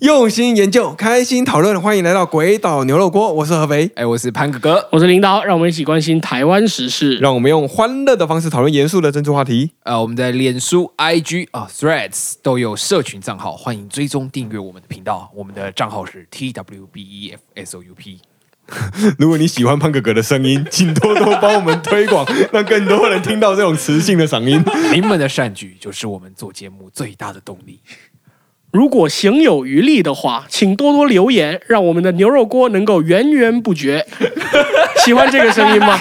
用心研究，开心讨论，欢迎来到鬼岛牛肉锅，我是合肥。哎，我是潘哥哥。我是领导，让我们一起关心台湾时事。让我们用欢乐的方式讨论严肃的政治话题。呃，我们的脸书、IG 啊、Threads 都有社群账号，欢迎追踪订阅我们的频道。我们的账号是 T W B E F S O U P。如果你喜欢潘哥哥的声音，请多多帮我们推广，让更多人听到这种磁性的嗓音。你们的善举就是我们做节目最大的动力。如果行有余力的话，请多多留言，让我们的牛肉锅能够源源不绝。喜欢这个声音吗？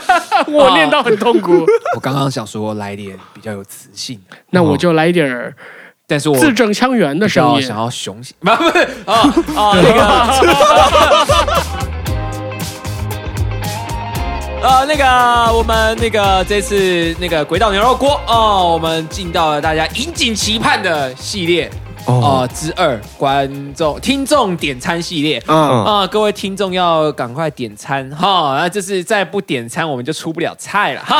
我念到很痛苦，我刚刚想说来点比较有磁性的，那我就来一点儿但是我字正腔圆的比声音。较想要雄性，不不是啊啊那个。呃，那个，我们那个这次那个轨道牛肉锅哦，我们进到了大家引颈期盼的系列哦、呃之二观众听众点餐系列。嗯，啊、各位听众要赶快点餐哈，那就是再不点餐我们就出不了菜了哈。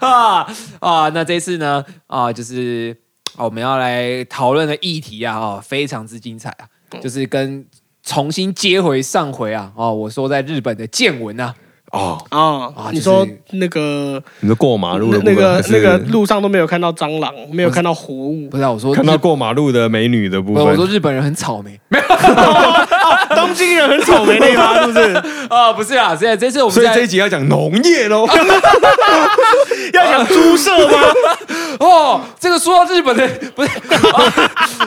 啊 啊，那这次呢啊，就是啊我们要来讨论的议题啊，哦，非常之精彩啊，就是跟重新接回上回啊，哦，我说在日本的见闻啊，哦，啊啊，你就是说那个你说过马路那的部分那个还是那个路上都没有看到蟑螂，没有看到活物不，是、啊、我说看到日过马路的美女的部不是我说分。日本人很草莓，没 有 东京人很草莓那个吗？是不是？啊，不是啊，这这次我们在所以这一集要讲农业喽。要讲猪舍吗？哦，这个说到日本的不是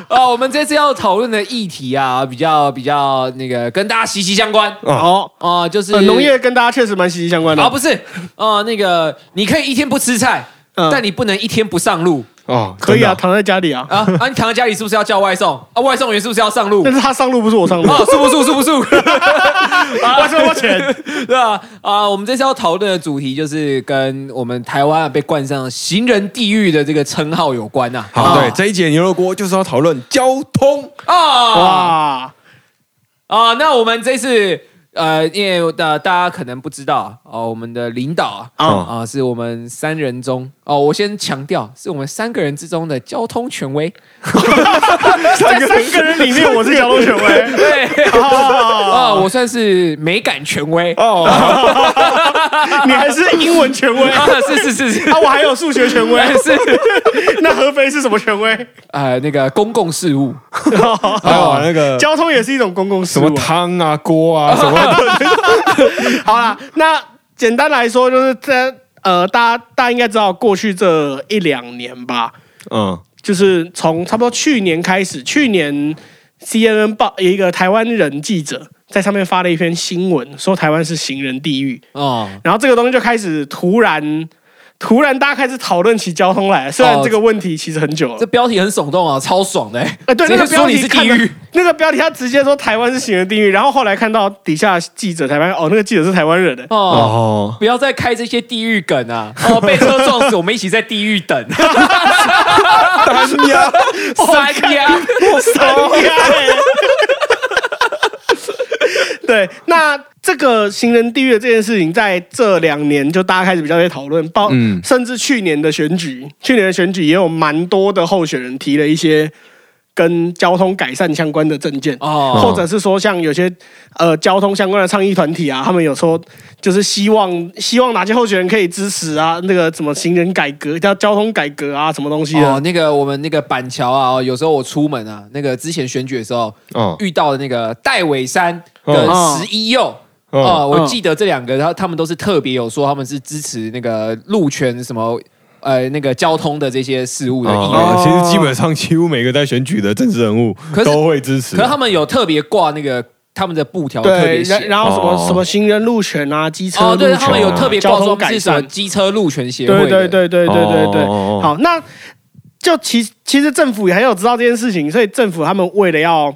啊、我们这次要讨论的议题啊，比较比较那个跟大家息息相关哦，哦、就是、呃农业跟大家确实蛮息息相关的啊，。不是哦、那个你可以一天不吃菜，嗯但你不能一天不上路哦，可以啊，躺在家里啊。啊啊！你躺在家里是不是要叫外送啊？外送员是不是要上路但？是他上路不是我上路，啊，是不是？是不是？我收我钱。对啊，啊，我们这次要讨论的主题就是跟我们台湾啊被冠上“行人地狱”的这个称号有关呐、好，对，这一节牛肉锅就是要讨论交通。啊啊哇，啊！那我们这次呃，因为呃大家可能不知道哦，我们的领导啊是我们三人中哦，我先强调是我们三个人之中的交通权威。在三个人里面，我是交通权威。对哦啊，我算是美感权威。哦，你还是英文权威 啊，是是是是啊，我还有数学权威。是那合肥是什么权威？呃那个公共事务还有那个交通也是一种公共事务什么。汤啊、锅啊什么的。好啦，那简单来说就是这呃，大家大家应该知道，过去这一两年吧，嗯，就是从差不多去年开始，去年 CNN 报有一个台湾人记者在上面发了一篇新闻，说台湾是行人地狱，哦。然后这个东西就开始突然突然大家开始讨论起交通来，虽然哦这个问题其实很久了这。标题很耸动啊，超爽的、欸！呃，对，那个标题是地狱，那个标题他直接说台湾是行人地狱，然后后来看到底下记者才发现，哦，那个记者是台湾人的。哦。哦，不要再开这些地狱梗啊！哦，被车撞死，我们一起在地狱等。单压，三呀，三压欸对，那这个行人地狱的这件事情，在这两年就大家开始比较在讨论，包、嗯。甚至去年的选举，去年的选举也有蛮多的候选人提了一些跟交通改善相关的证件。哦或者是说，像有些呃交通相关的倡议团体啊，他们有说就是希望希望哪些候选人可以支持啊，那个什么行人改革、叫交通改革啊，什么东西的。哦，那个我们那个板桥啊，有时候我出门啊，那个之前选举的时候哦，遇到的那个戴伟山跟十一佑。哦哦，我嗯记得这两个，然后他们都是特别有说他们是支持那个路权什么，呃，那个交通的这些事务的议员。哦，其实基本上几乎每个在选举的政治人物都会支持。可是他们有特别挂那个他们的布条，特对，别写然。然后什么、哦什么行人路权啊，机车哦，对路权、啊他们有特别交通改挂说是什么善，机车路权协会对的。对对对对对对。哦好，那就其其实政府也很有知道这件事情，所以政府他们为了要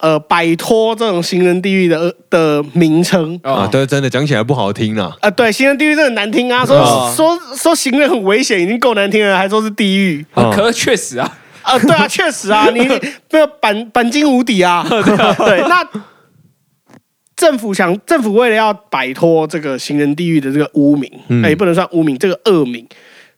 呃摆脱这种行人地狱的的名称。啊，哦，对，真的讲起来不好听啊。啊，对，行人地狱真的很难听啊！说、哦说说行人很危险，已经够难听了，还说是地狱啊可是确实啊，啊！对啊，确实啊，你那个钣钣金无底 啊！对，那政府想，政府为了要摆脱这个行人地狱的这个污名，嗯哎、也不能算污名，这个恶名，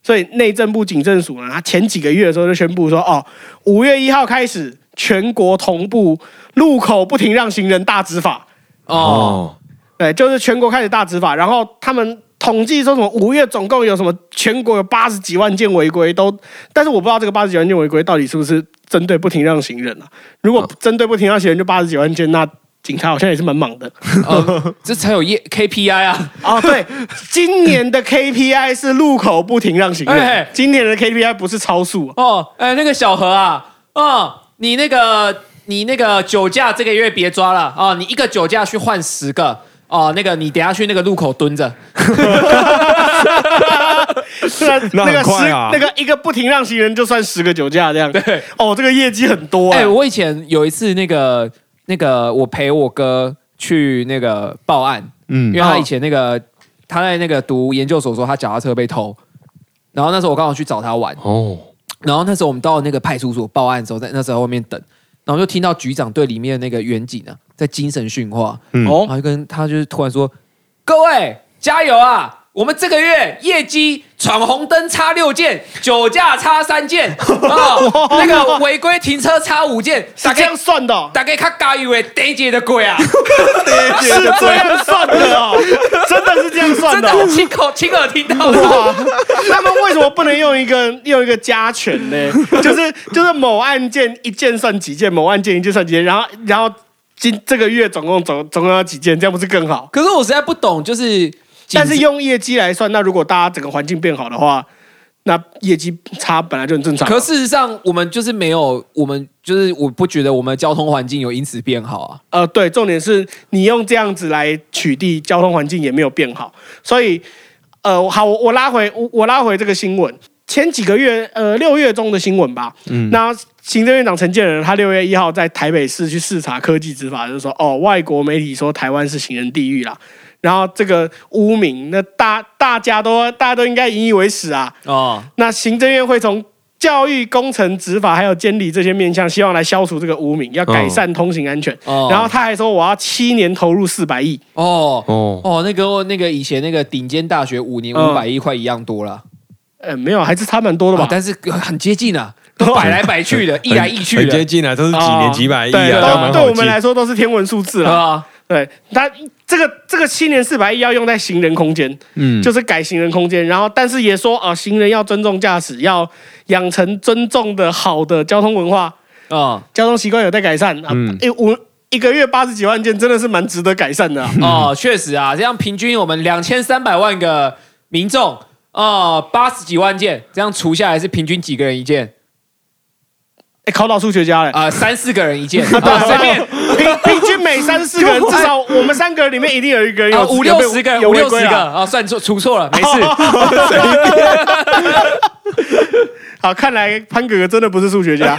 所以内政部警政署呢，他前几个月的时候就宣布说，哦，五月一号开始全国同步路口不停让行人大执法。哦，哦，对，就是全国开始大执法，然后他们统计说什么五月总共有什么全国有八十几万件违规都，但是我不知道这个八十几万件违规到底是不是针对不停让行人啊？如果针对不停让行人就八十几万件，那警察好像也是蛮忙的呃 这才有业 KPI 啊，哦。对，今年的 KPI 是路口不停让行人哎，今年的 KPI 不是超速啊。哦，哎，那个小何啊，哦，你那个你那个酒驾这个月别抓了哦，你一个酒驾去换十个哦，那个你等下去那个路口蹲着，那个十啊。那个一个不停让行人就算十个酒驾这样。对，哦，这个业绩很多哎、哎。我以前有一次那个那个我陪我哥去那个报案，嗯。因为他以前那个他在那个读研究所的时候，他脚踏车被偷，然后那时候我刚好去找他玩，哦，然后那时候我们到那个派出所报案的时候，在那时候外面等，然后就听到局长对里面的那个远景啊在精神训话，然后就跟他就是突然说：“各位加油啊！我们这个月业绩闯红灯差六件，酒驾差三件，哦，那个违规停车差五件，是这样算的哦、大概他加油的第一节的鬼啊，是这样算的哦，真的是这样算真的哦、的亲口亲耳听到的。哇，他们为什么不能用一个用一个加权呢？就是就是某案件一件算几件，某案件一件算几件，然后然后今这个月总共总总共要几件，这样不是更好？可是我实在不懂，就是但是用业绩来算，那如果大家整个环境变好的话，那业绩差本来就很正常。可事实上，我们就是没有，我们就是我不觉得我们的交通环境有因此变好啊。呃，对，重点是你用这样子来取缔交通环境也没有变好，所以呃，好，我我拉回我我拉回这个新闻，前几个月呃六月中的新闻吧，嗯那行政院长陈建仁他六月一号在台北市去视察科技执法，就是说哦，外国媒体说台湾是行人地狱啦。然后这个污名，那大大家都大家都应该引以为耻啊。哦，那行政院会从教育、工程、执法还有监理这些面向，希望来消除这个污名，要改善通行安全。哦然后他还说，我要七年投入四百亿。哦哦，哦，那个那个以前那个顶尖大学五年嗯五百亿块一样多了，呃，没有，还是差蛮多的吧？哦但是很接近啊，都摆来摆去的，一来一去的，很接近啊，都是几哦年几百亿对啊，对对我们。来说都是天文数字了。啊，对，他这个这个七年四百亿要用在行人空间，嗯，就是改行人空间。然后，但是也说啊、行人要尊重驾驶，要养成尊重的好的交通文化，哦交通习惯有待改善啊。嗯一个月八十几万件，真的是蛮值得改善的、啊。哦，确实啊，这样平均我们两千三百万个民众，哦，八十几万件，这样除下来是平均几个人一件？哎，考倒数学家嘞。啊，三四个人一件，啊，随便平平均每三四个人，至少我们三个人里面一定有一个人有啊，五六十个五六十个啊。啊，算错出错了，没事。好，看来潘哥哥真的不是数学家。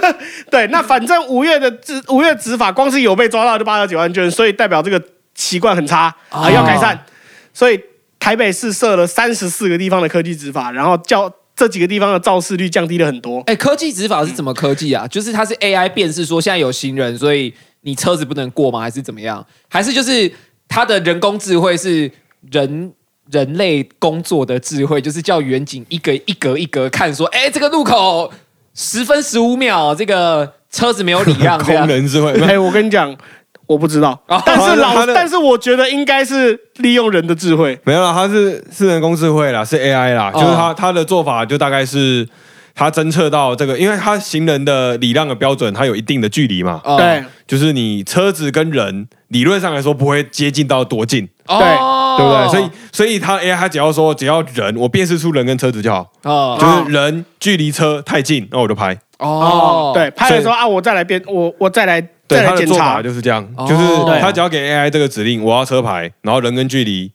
对，那反正五月的执五月执法，光是有被抓到就八十九万卷，所以代表这个习惯很差啊，哦要改善。所以台北市设了三十四个地方的科技执法，然后叫这几个地方的肇事率降低了很多。哎，科技执法是怎么科技啊？就是它是 AI 辨识说现在有行人，所以你车子不能过吗？还是怎么样？还是就是它的人工智慧是人人类工作的智慧，就是叫远景一格一格一格看说，哎，这个路口十分十五秒，这个车子没有礼让，这空样人智慧，哎，我跟你讲，我不知道哦，但是老 但是我觉得应该是利用人的智慧。没有啦，它是是人工智慧啦，是 AI 啦，哦就是它它的做法就大概是它侦测到这个，因为它行人的礼让的标准，它有一定的距离嘛，哦。对，就是你车子跟人理论上来说不会接近到多近，对。对。不对？所以所以它 AI 它只要说只要人，我辨识出人跟车子就好，哦。就是人距离车太近，那我就拍。哦，对，拍的时候啊，我再来编，我我再来对，再来检它的做法查。就是这样，哦就是对它只要给 AI 这个指令，我要车牌，然后人跟距离，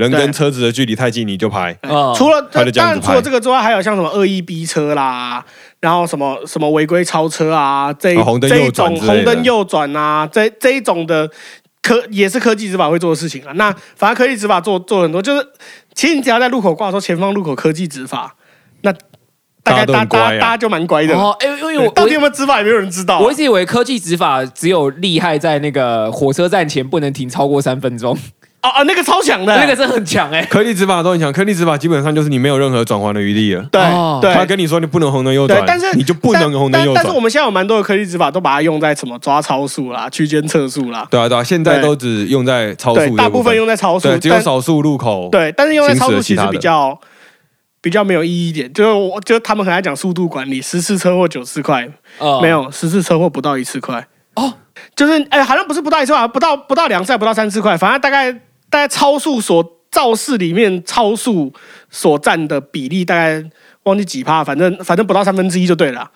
人跟对车子的距离太近，你就拍。哦除了当然除了拍这个之外，还有像什么恶意逼车啦，然后什么什么违规超车啊，这这一右转种红灯右转啊，这这一种的科也是科技执法会做的事情啊。那反正科技执法做做很多，就是其实你只要在路口挂说前方路口科技执法，那大概大家大家就蛮乖的。哦，哎，因为我对到底有没有执法也没有人知道啊。我一直以为科技执法只有厉害在那个火车站前不能停超过三分钟，哦哦，那个超强的，那个真的很强哎。颗粒执法都很强，颗粒执法基本上就是你没有任何转换的余地了。对哦。对。他跟你说你不能红灯右转，，但是你就不能红灯右转。但但是我。们现在有蛮多的颗粒执法都把它用在什么抓超速啦、区间测速啦，对啊对啊，现在都只用在超速大部分用在超速，对，只有但少数路口。对，但是用在超速其实比较比较没有意义一点，就是我就他们很爱讲速度管理，十次车祸九次快，哦。没有十次车祸不到一次快，哦，就是哎、好像不是不到一次块，不到不到两次，还不到三次块，反正大概大概超速所肇事里面超速所占的比例大概忘记几趴，反正反正不到三分之一就对了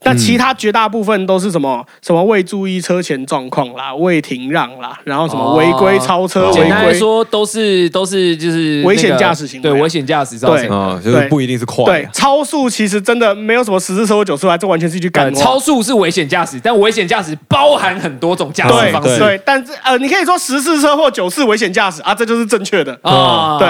啦。那其他绝大部分都是什么什么未注意车前状况啦、未停让啦，然后什么违规超车、哦违简单说都是都是就是危险驾驶行为啊对危险驾驶造成就是不一定是快对啊。超速，其实真的没有什么十次车祸九次来，这完全是一句干呃，话。超速是危险驾驶，但危险驾驶包含很多种驾驶方式对，但是呃，你可以说十次车祸九次危险驾驶啊，这就是正确的。啊。对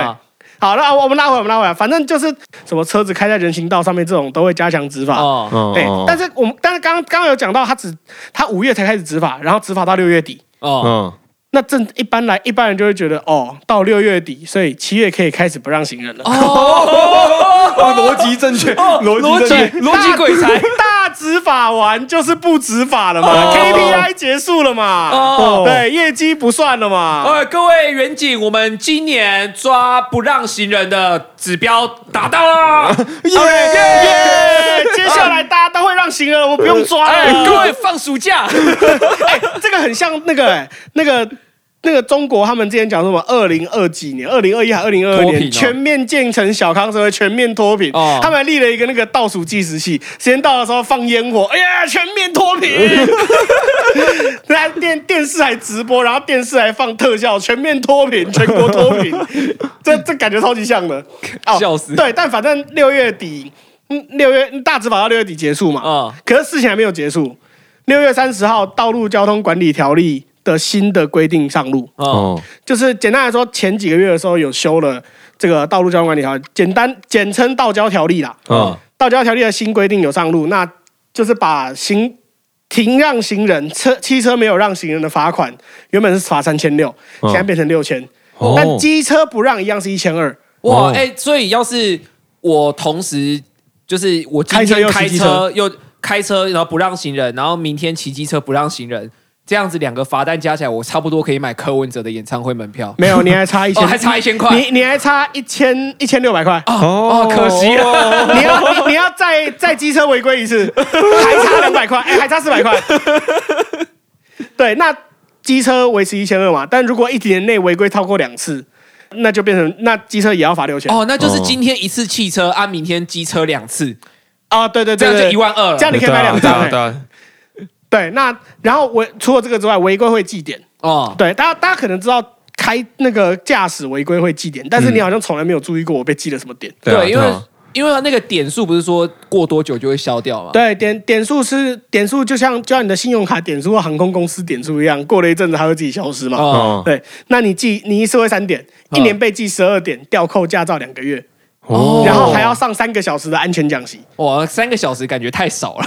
好，那我们拉回来，我们拉回来，反正就是什么车子开在人行道上面这种都会加强执法。哦，嗯哎、但是我们但是刚刚刚有讲到，他只他五月才开始执法，然后执法到六月底。哦，嗯，那正一般来，一般人就会觉得，哦，到六月底，所以七月可以开始不让行人了。哦，逻辑正确，逻逻辑辑正确。逻辑鬼才。大执法完就是不执法了嘛、哦 k p i 结束了嘛，哦对，业绩不算了嘛。呃，各位远景，我们今年抓不让行人的指标达到了。耶耶！接下来大家都会让行人，我不用抓哎，了。各位放暑假。哎，这个很像那个哎那个。那个中国他们之前讲什么？二零二几年，二零二一还二零二二年，哦全面建成小康社会，全面脱贫。哦他们还立了一个那个倒数计时器，时间到的时候放烟火，哎呀，全面脱贫。那电电视还直播，然后电视还放特效，全面脱贫，全国脱贫。这这感觉超级像的，哦笑死对，但反正六月底，嗯，六月大执法到六月底结束嘛。嗯可是事情还没有结束。六月三十号，《道路交通管理条例》的新的规定上路，哦，哦，就是简单来说，前几个月的时候有修了这个《道路交通管理条例》，简单简称《道交条例》啦。嗯，道交条例的新规定有上路，那就是把行停让行人车汽车没有让行人的罚款，原本是罚三千六，嗯现在变成六千、哦。但机车不让一样是一千二。哦，哇哎，所以要是我同时就是我今开车天开又骑机车又开车，然后不让行人，然后明天骑机车不让行人，这样子两个罚单加起来，我差不多可以买柯文哲的演唱会门票。没有，你还差一千、哦还差1000块你你还差一千一千六百块。哦，可惜了。你要你你要再再机车违规一次，还差两百块，哎、还差四百块。对，那机车维持一千二嘛，但如果一年内违规超过两次，那就变成那机车也要罚六千。哦哦，那就是今天一次汽车，按明天机车两次，啊，对对这样就对对，一万二了。这样你可以买两对啊张、哎对啊，对，那然后违除了这个之外，违规会记点。哦，对，大家大家可能知道开那个驾驶违规会记点，但是你好像从来没有注意过我被记了什么点。对啊对，因为啊因为那个点数不是说过多久就会消掉吗？对，点点数是点数，就像就像你的信用卡点数或航空公司点数一样，过了一阵子它会自己消失嘛。哦，哦对，那你记你一次会三点，嗯一年被记十二点，吊扣驾照两个月，哦然后还要上三个小时的安全讲习。哇，三个小时感觉太少了。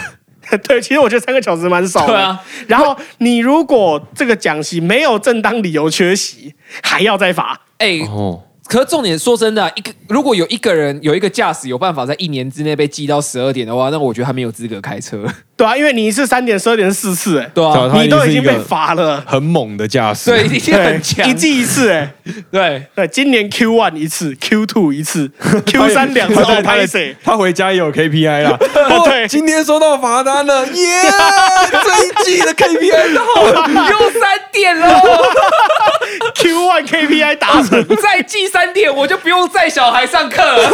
对，其实我觉得三个小时蛮少的。对啊，然后你如果这个讲席没有正当理由缺席，还要再罚。哎，哦，可是重点说真的啊，一个如果有一个人有一个驾驶有办法在一年之内被记到十二点的话，那我觉得他没有资格开车。对啊，因为你一次三点，十二点是四次，哎，对啊，你都已经被罚了。很猛的驾驶，对，已经很强一。季一次，哎，对，对，今年 Q one 一次，Q two 一次，Q 三两次，他哦，他拍谁？他回家也有 KPI 啦。对哦今天收到罚单了，耶！这一季的 KPI 到了，又三点了，Q one KPI 达成，再记三点我就不用载小孩上课了。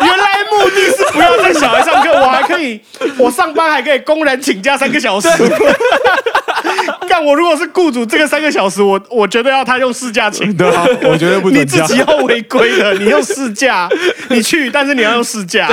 原来目的是不要带小孩上课，我还可以，我上班还可以公然请假三个小时。干我如果是雇主，这个三个小时，我我觉得要他用事假请。对啊，我绝对不你。自己要违规的，你用事假，你去，但是你要用事假。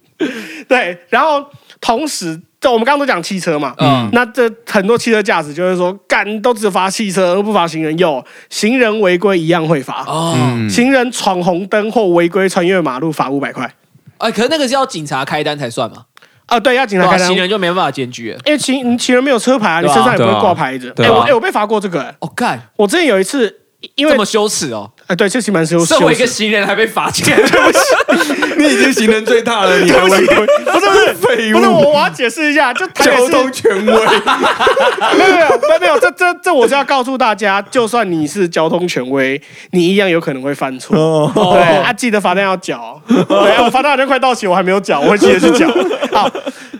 对，然后同时，就我们刚刚都讲汽车嘛，嗯那这很多汽车驾驶就是说，干都只罚汽车，而不罚行人。有行人违规一样会罚，哦，嗯行人闯红灯或违规穿越马路罚五百块。哎，可是那个是要警察开单才算嘛？啊，对，要警察开单行。人就没办法检举了。因为行你骑人没有车牌啊，你对啊身上也不会挂牌子。哎、对啊我哎、我被罚过这个、哎哦，干，我之前有一次因为这么羞耻哦！哎，对，这其实蛮羞羞身为一个。行人还被罚钱，你已经行人最大了，你还违规？不是不是废物不是我，我要解释一下，就台北市交通权威。没有没有没有没有没有，这这这我是要告诉大家，就算你是交通权威，你一样有可能会犯错。哦，对，啊，记得罚单要缴。对，啊我罚单好像快到期，我还没有缴，我会记得去缴。好，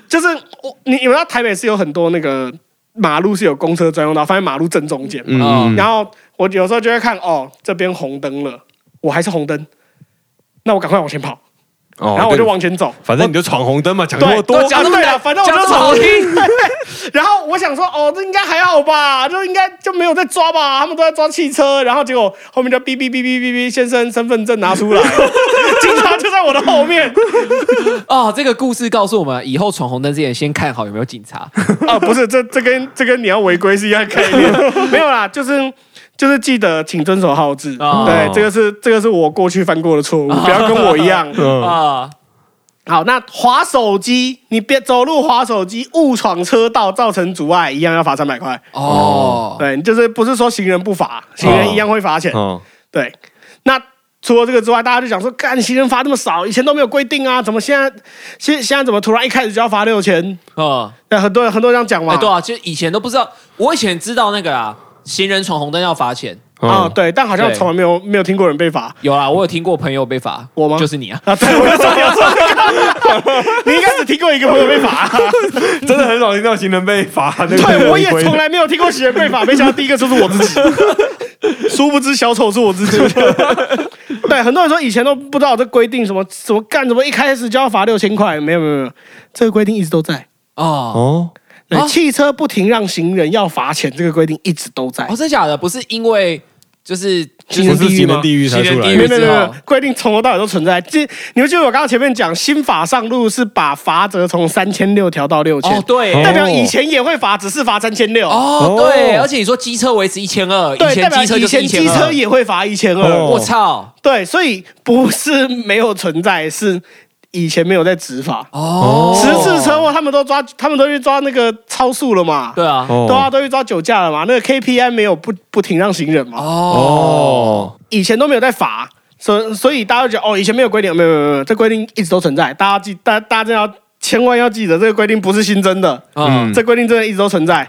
就是我你你们知道台北是有很多那个马路是有公车专用道，放在马路正中间嘛。嗯，然后我有时候就会看，哦，这边红灯了，我还是红灯，那我赶快往前跑，哦然后我就往前走。反正你就闯红灯嘛，讲那么多都，讲那么啊对了反正我就闯红灯，然后我想说，哦，这应该还好吧，就应该就没有在抓吧，他们都在抓汽车，然后结果后面就哔哔哔哔哔哔，先生身份证拿出来，警察就在我的后面。哦，这个故事告诉我们，以后闯红灯之前先看好有没有警察。啊，不是，这这跟这跟你要违规是一样概念，没有啦，就是就是记得请遵守号志。哦对，这个是这个是我过去犯过的错误，不要跟我一样。嗯，啊，好，那划手机，你别走路划手机，误闯车道造成阻碍，一样要罚三百块。哦，对，就是不是说行人不罚，行人一样会罚钱。哦，对，那除了这个之外，大家就讲说，干行人罚那么少，以前都没有规定啊，怎么现在现现在怎么突然一开始就要罚六千？啊，那很多人很多人这样讲嘛。哎，对啊，就以前都不知道，我以前知道那个啊，行人闯红灯要罚钱。啊，哦，对，但好像对从来没有没有听过人被罚有啊，我有听过朋友被罚，我吗就是你啊。啊。对，我就说你要说这个，你应该只听过一个朋友被罚。真的很少听到行人被罚 那个对，我也从来没有听过行人被罚，没想到第一个就是我自己。殊不知小丑是我自己。对，很多人说以前都不知道这规定什么什么干什么，一开始就要罚六千块，没有没有没有，这个规定一直都在。哦，哦，对，啊？汽车不停让行人要罚钱，这个规定一直都在。哦，。真的假的？不是因为就是行人不是地狱吗？行人地狱才出来。没有没有规定从头到尾都存在。这你们记得我刚刚前面讲新法上路是把罚则从三千六调到六千、哦，对，哦代表以前也会罚，只是罚三千六。哦，对，而且你说机车维持一千二，以对，代表前机车就是以前一千二，机车也会罚一千二。哦。我操，对，所以不是没有存在，是以前没有在执法。哦，十次车祸他们都抓，他们都去抓那个超速了嘛？对啊，哦对啊，都去抓酒驾了嘛？那个 KPI 没有不不停让行人嘛？哦，哦，以前都没有在罚，所所以大家就觉得哦，以前没有规定，没有没有没有，这规定一直都存在，大家记，大大家真的要千万要记得，这个规定不是新增的，嗯，这规定真的一直都存在，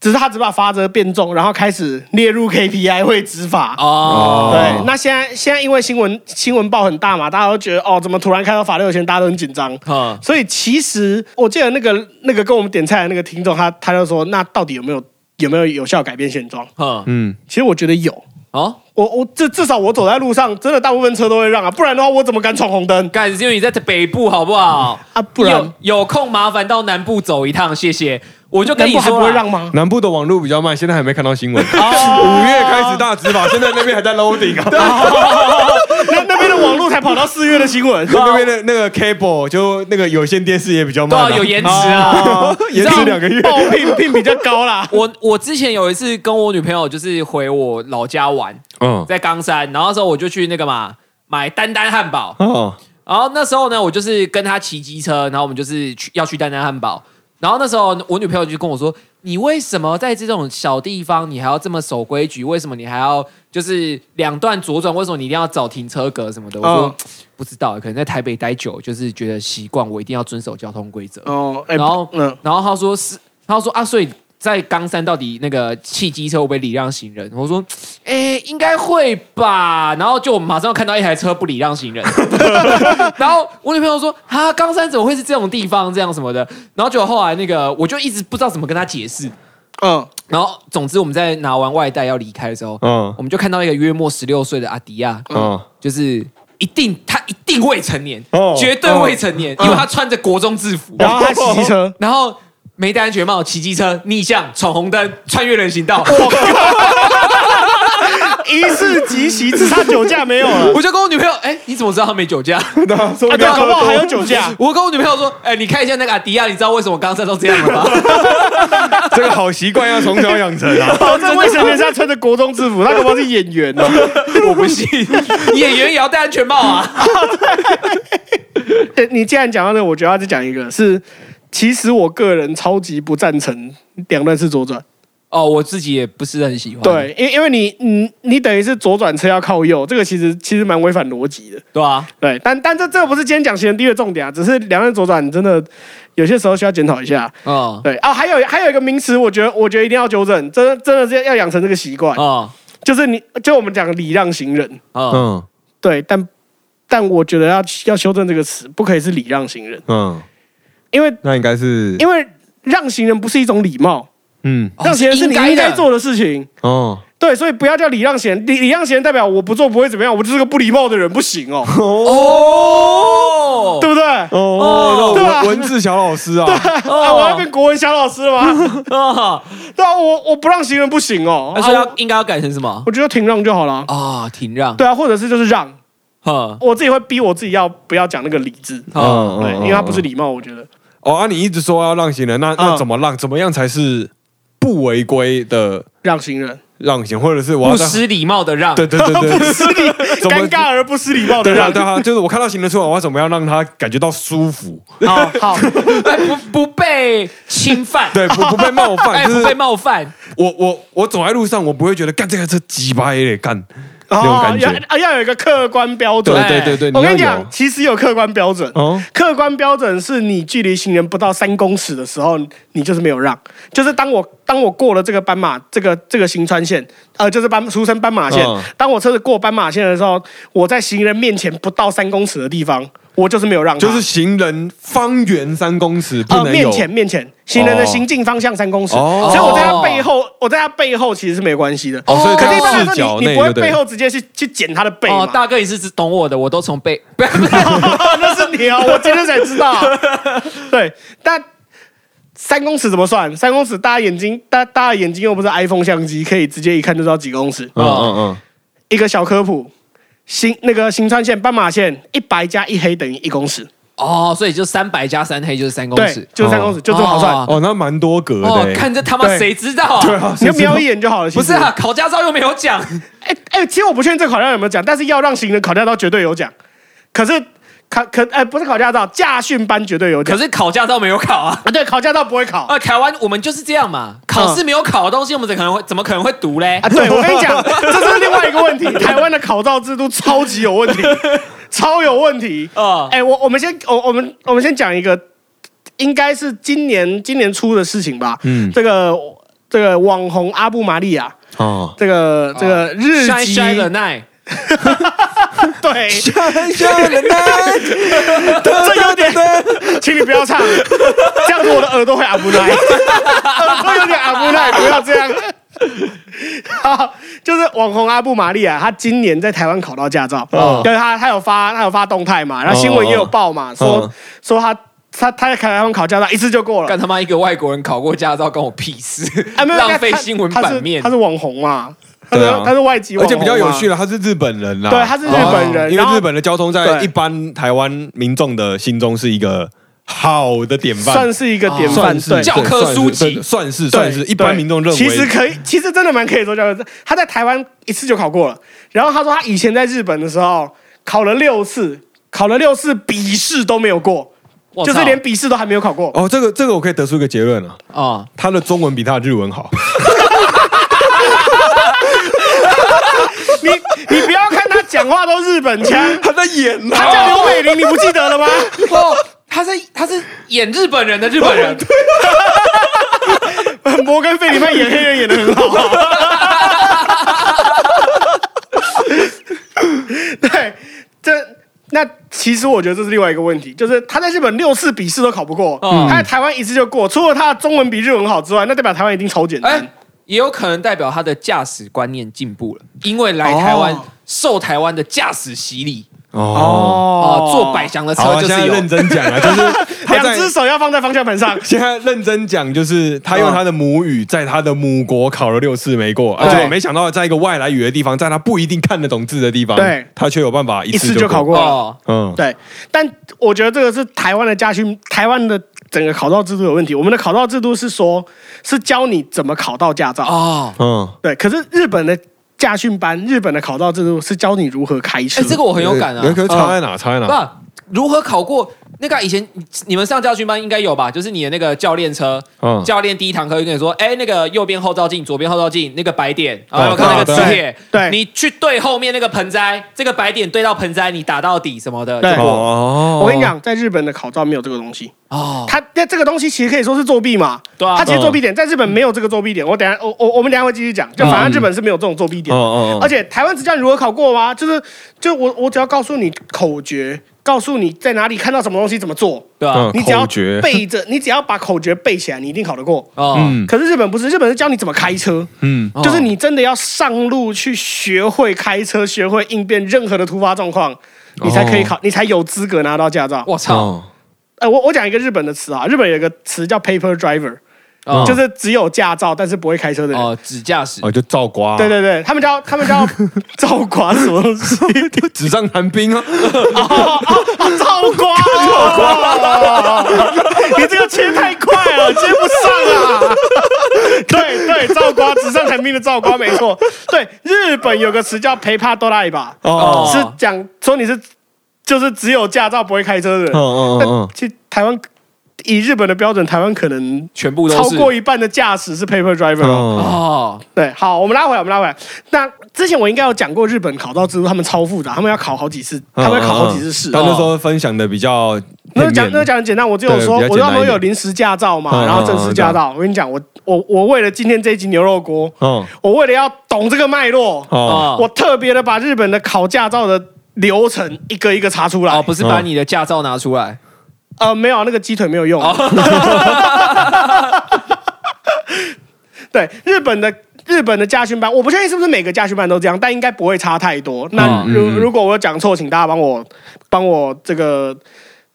只是他只把罚则变重，然后开始列入 KPI 会执法。哦，对，那现在现在因为新闻新闻报很大嘛，大家都觉得哦，怎么突然开到罚六千，大家都很紧张。嗯，所以其实我记得那个那个跟我们点菜的那个听众，他他就说，那到底有没有有没有有效改变现状？嗯，嗯，其实我觉得有，哦，我我至至少我走在路上，真的大部分车都会让啊，不然的话我怎么敢闯红灯干，因为你在北部好不好？啊？不然有有空麻烦到南部走一趟，谢谢。我就跟你说啦会让吗？南部的网络比较慢，现在还没看到新闻。哦五月开始大执法，现在那边还在 loading 啊。那那边的网络才跑到四月的新闻。那边的那个 cable 就那个有线电视也比较慢啊，对啊，有延迟啊。延迟两个月。报聘聘比较高啦。我我之前有一次跟我女朋友就是回我老家玩，嗯，在冈山，然后那时候我就去那个嘛买丹丹汉堡，哦，然后那时候呢，我就是跟她骑机车，然后我们就是去要去丹丹汉堡，然后那时候我女朋友就跟我说：“你为什么在这种小地方你还要这么守规矩？为什么你还要就是两段左转？为什么你一定要找停车格什么的？”我说：“不知道，可能在台北待久，就是觉得习惯，我一定要遵守交通规则。哦，哎然后嗯，然后他说是，他说啊，所以在冈山到底那个汽机车会不会礼让行人？我说，哎，应该会吧。然后就我们马上看到一台车不礼让行人，然后我女朋友说，啊，冈山怎么会是这种地方？这样什么的。然后就后来那个，我就一直不知道怎么跟他解释。嗯，然后总之我们在拿完外带要离开的时候，嗯我们就看到一个约莫十六岁的阿迪亚，嗯，就是。一定，他一定未成年，哦绝对未成年，因为他穿着国中制服，然后他骑机车，然后没戴安全帽，骑机车逆向闯红灯，穿越人行道。一次即席，只差酒驾没有了。我就跟我女朋友，哎、你怎么知道他没酒驾？说啊，不对，定搞不好还有酒驾。我跟我女朋友说，哎、你看一下那个阿迪亚，你知道为什么刚才都这样了吗？这个好习惯要从小养成啊。保证未成年是他穿着国中制服，他搞不好是演员哦。我不信，演员也要戴安全帽啊。欸你既然讲到这个，我觉得要再讲一个，是其实我个人超级不赞成两段式左转。哦，我自己也不是很喜欢。对，因因为你你你等于是左转车要靠右，这个其实其实蛮违反逻辑的。对啊，对，但但这这个不是今天讲行人第一的重点啊，只是两段左转真的有些时候需要检讨一下。嗯。对啊，还有还有一个名词，我觉得我觉得一定要纠正，真的真的是要养成这个习惯，哦就是你就我们讲礼让行人，嗯。嗯。对，但但我觉得要要修正这个词，不可以是礼让行人，嗯，因为那应该是因为让行人不是一种礼貌，嗯。哦让行人是你是应该做的事情。哦。对，所以不要叫礼让行人，礼礼让行人代表我不做不会怎么样，我就是个不礼貌的人，不行哦，哦。对不对？哦，对吧文文字小老师啊，啊，我要变国文小老师了吗？哦，对啊，我我不让行人不行哦，那所以要应该要改成什么？我觉得停让就好了。啊，停让。对啊，或者是就是让，哼我自己会逼我自己要不要讲那个礼字，啊对，因为它不是礼貌，我觉得。哦啊，你一直说要让行人，那那嗯怎么让？怎么样才是不违规的让行人让行，或者是我要在不失礼貌的让。对对对对，失礼，怎么尴尬而不失礼貌的让对啊对。啊，就是我看到行人出来，我要怎么样让他感觉到舒服？好 好，不不被侵犯，对，不不被冒犯，不被冒犯。我我我走在路上，我不会觉得干这个车鸡巴也得干那种哦要感觉。啊要有一个客观标准对。对对对，我跟你讲，其实有客观标准。哦，客观标准是你距离行人不到三公尺的时候，你就是没有让。就是当我当我过了这个斑马，这个这个行川线，呃，就是斑俗称斑马线。嗯当我车子过斑马线的时候，我在行人面前不到三公尺的地方，我就是没有让他。就是行人方圆三公尺不呃，能有面前面前行人的行进方向三公尺，哦所以我在他背后，我在他背后其实是没有关系的。哦，所以可是一在视般来说你，角内你不会背后直接去去剪他的背嘛？哦，大哥，也是懂我的，我都从背，不是不是那是你哦，我今天才知道。对，但三公尺怎么算？三公尺，大家眼睛，大大家眼睛又不是 iPhone 相机，可以直接一看就知道几公尺。嗯嗯嗯，一个小科普，行那个行川线斑马线一白加一黑等于一公尺，哦，所以就三白加三黑就是三公尺，。就是三公尺，就这么好算。哦哦，那蛮多格的。看这他妈谁知道啊？对啊，你就瞄一眼就好了。不是啊，，考驾照又没有讲。哎哎，其实我不确定这考驾照有没有讲，但是要让行人考驾照绝对有讲。可是考可哎不是考驾照，驾训班绝对有讲。可是考驾照没有考啊。啊，对，考驾照不会考。啊，台湾我们就是这样嘛，考试没有考的东西，我们怎可能会怎么可能会读嘞啊，？对我跟你讲，这是另外一个问题。台湾的考照制度超级有问题，超有问题。啊哎、我我们先我我们我们先讲一个，应该是今年今年初的事情吧。嗯这个这个网红阿布玛利亚，哦，这个这个日籍筛筛了奈，对？这有点，请你不要唱，这样子我的耳朵会阿不耐，耳朵有点阿不耐，不要这样。好，就是网红阿布玛利亚，他今年在台湾考到驾照，哦。对他他有发他有发动态嘛，然后新闻也有报嘛，说嗯说他他他在台湾考驾照一次就过了。干，他妈一个外国人考过驾照，跟我屁事。啊，没有浪费新闻版面。他是他是网红嘛，他是对啊。他是外籍而，且比较有趣的，他是日本人啦。对他是日本人哦因为日本的交通在一般台湾民众的心中是一个好的典范，算是一个典范，是对。教科书籍。算是算是一般民众认为，其实可以，其实真的蛮可以做教科书。他在台湾一次就考过了，然后他说他以前在日本的时候考了六次，考了六次笔试都没有过，就是连笔试都还没有考过。哦，这个这个我可以得出一个结论了啊，哦，他的中文比他的日文好。你你不要看他讲话都日本腔，他在演他叫刘美玲，你不记得了吗？哦，他是他是演日本人的日本人，摩根费里曼演黑人演的很好、对，这那其实我觉得这是另外一个问题，就是他在日本六次笔试都考不过，嗯他在台湾一次就过。除了他的中文比日文好之外，那代表台湾一定超简单。哎，也有可能代表他的驾驶观念进步了，因为来台湾哦。受台湾的驾驶洗礼。哦，哦，坐百祥的车就是有。认真讲啊，就是他两在只手要放在方向盘上。现在认真讲，就是他用他的母语，在他的母国考了六次没过，而且我没想到，在一个外来语的地方，在他不一定看得懂字的地方，对他却有办法一一次次就考过嗯，对，但我觉得这个是台湾的家训，台湾的整个考照制度有问题。我们的考照制度是说，是教你怎么考到驾照。哦，嗯，对，可是日本的驾训班，日本的考照制度是教你如何开车。哎，这个我很有感啊，可是差在哪？差在哪？不，如何考过？那个以前你们上教训班应该有吧？就是你的那个教练车，嗯，教练第一堂课就跟你说，哎，那个右边后照镜，左边后照镜，那个白点，哦然后看那个磁铁，对。你去对后面那个盆栽，这个白点对到盆栽，你打到底什么的，对。哦。我跟你，讲，在日本的考照没有这个东西，哦，他那这个东西其实可以说是作弊嘛。对啊。他其实作弊点在日本没有这个作弊点。我等下我我我们等下会继续讲，就反正日本是没有这种作弊点。嗯嗯，而且台湾只教你如何考过吗？就是就我我只要告诉你口诀，告诉你在哪里看到什么东西怎么做，对啊。嗯，你只要背着，你只要把口诀背起来，你一定考得过。哦，嗯。可是日本不是，日本是教你怎么开车，嗯。哦就是你真的要上路去学会开车，学会应变任何的突发状况，你才可以考，你才有资格拿到驾照。我操，哦呃，我我讲一个日本的词啊，日本有一个词叫 paper driver，、哦就是只有驾照但是不会开车的人。哦，指驾驶，哦，就照刮，对对对，他们叫他们叫 照刮什么东西？纸上谈兵啊，照刮，照刮！你这个切太快了，接不上啊！对对，照刮，纸上谈兵的照刮，没错。对，日本有个词叫陪帕多拉吧，哦，是讲说你是就是只有驾照不会开车的人。嗯嗯但嗯其实台湾以日本的标准，台湾可能全部都超过一半的驾驶是 paper driver 嗯哦。对，好，我们拉回来，我们拉回来。那之前我应该有讲过，日本考到制度他们超复杂，他们要考好几次，他们要考好几次试。他那时候分享的比较那讲那讲很简单，我只有说，我他们简单一点有临时驾照嘛，嗯然后正式驾照。我跟你讲，我我我为了今天这一集牛肉锅，嗯我为了要懂这个脉络，哦，我特别的把日本的考驾照的流程一个一个查出来。哦，不是把你的驾照拿出来，呃，没有，那个鸡腿没有用。对，日本的日本的家训班，我不确定是不是每个家训班都这样，但应该不会差太多。那嗯如、如果我有讲错，请大家帮我帮我这个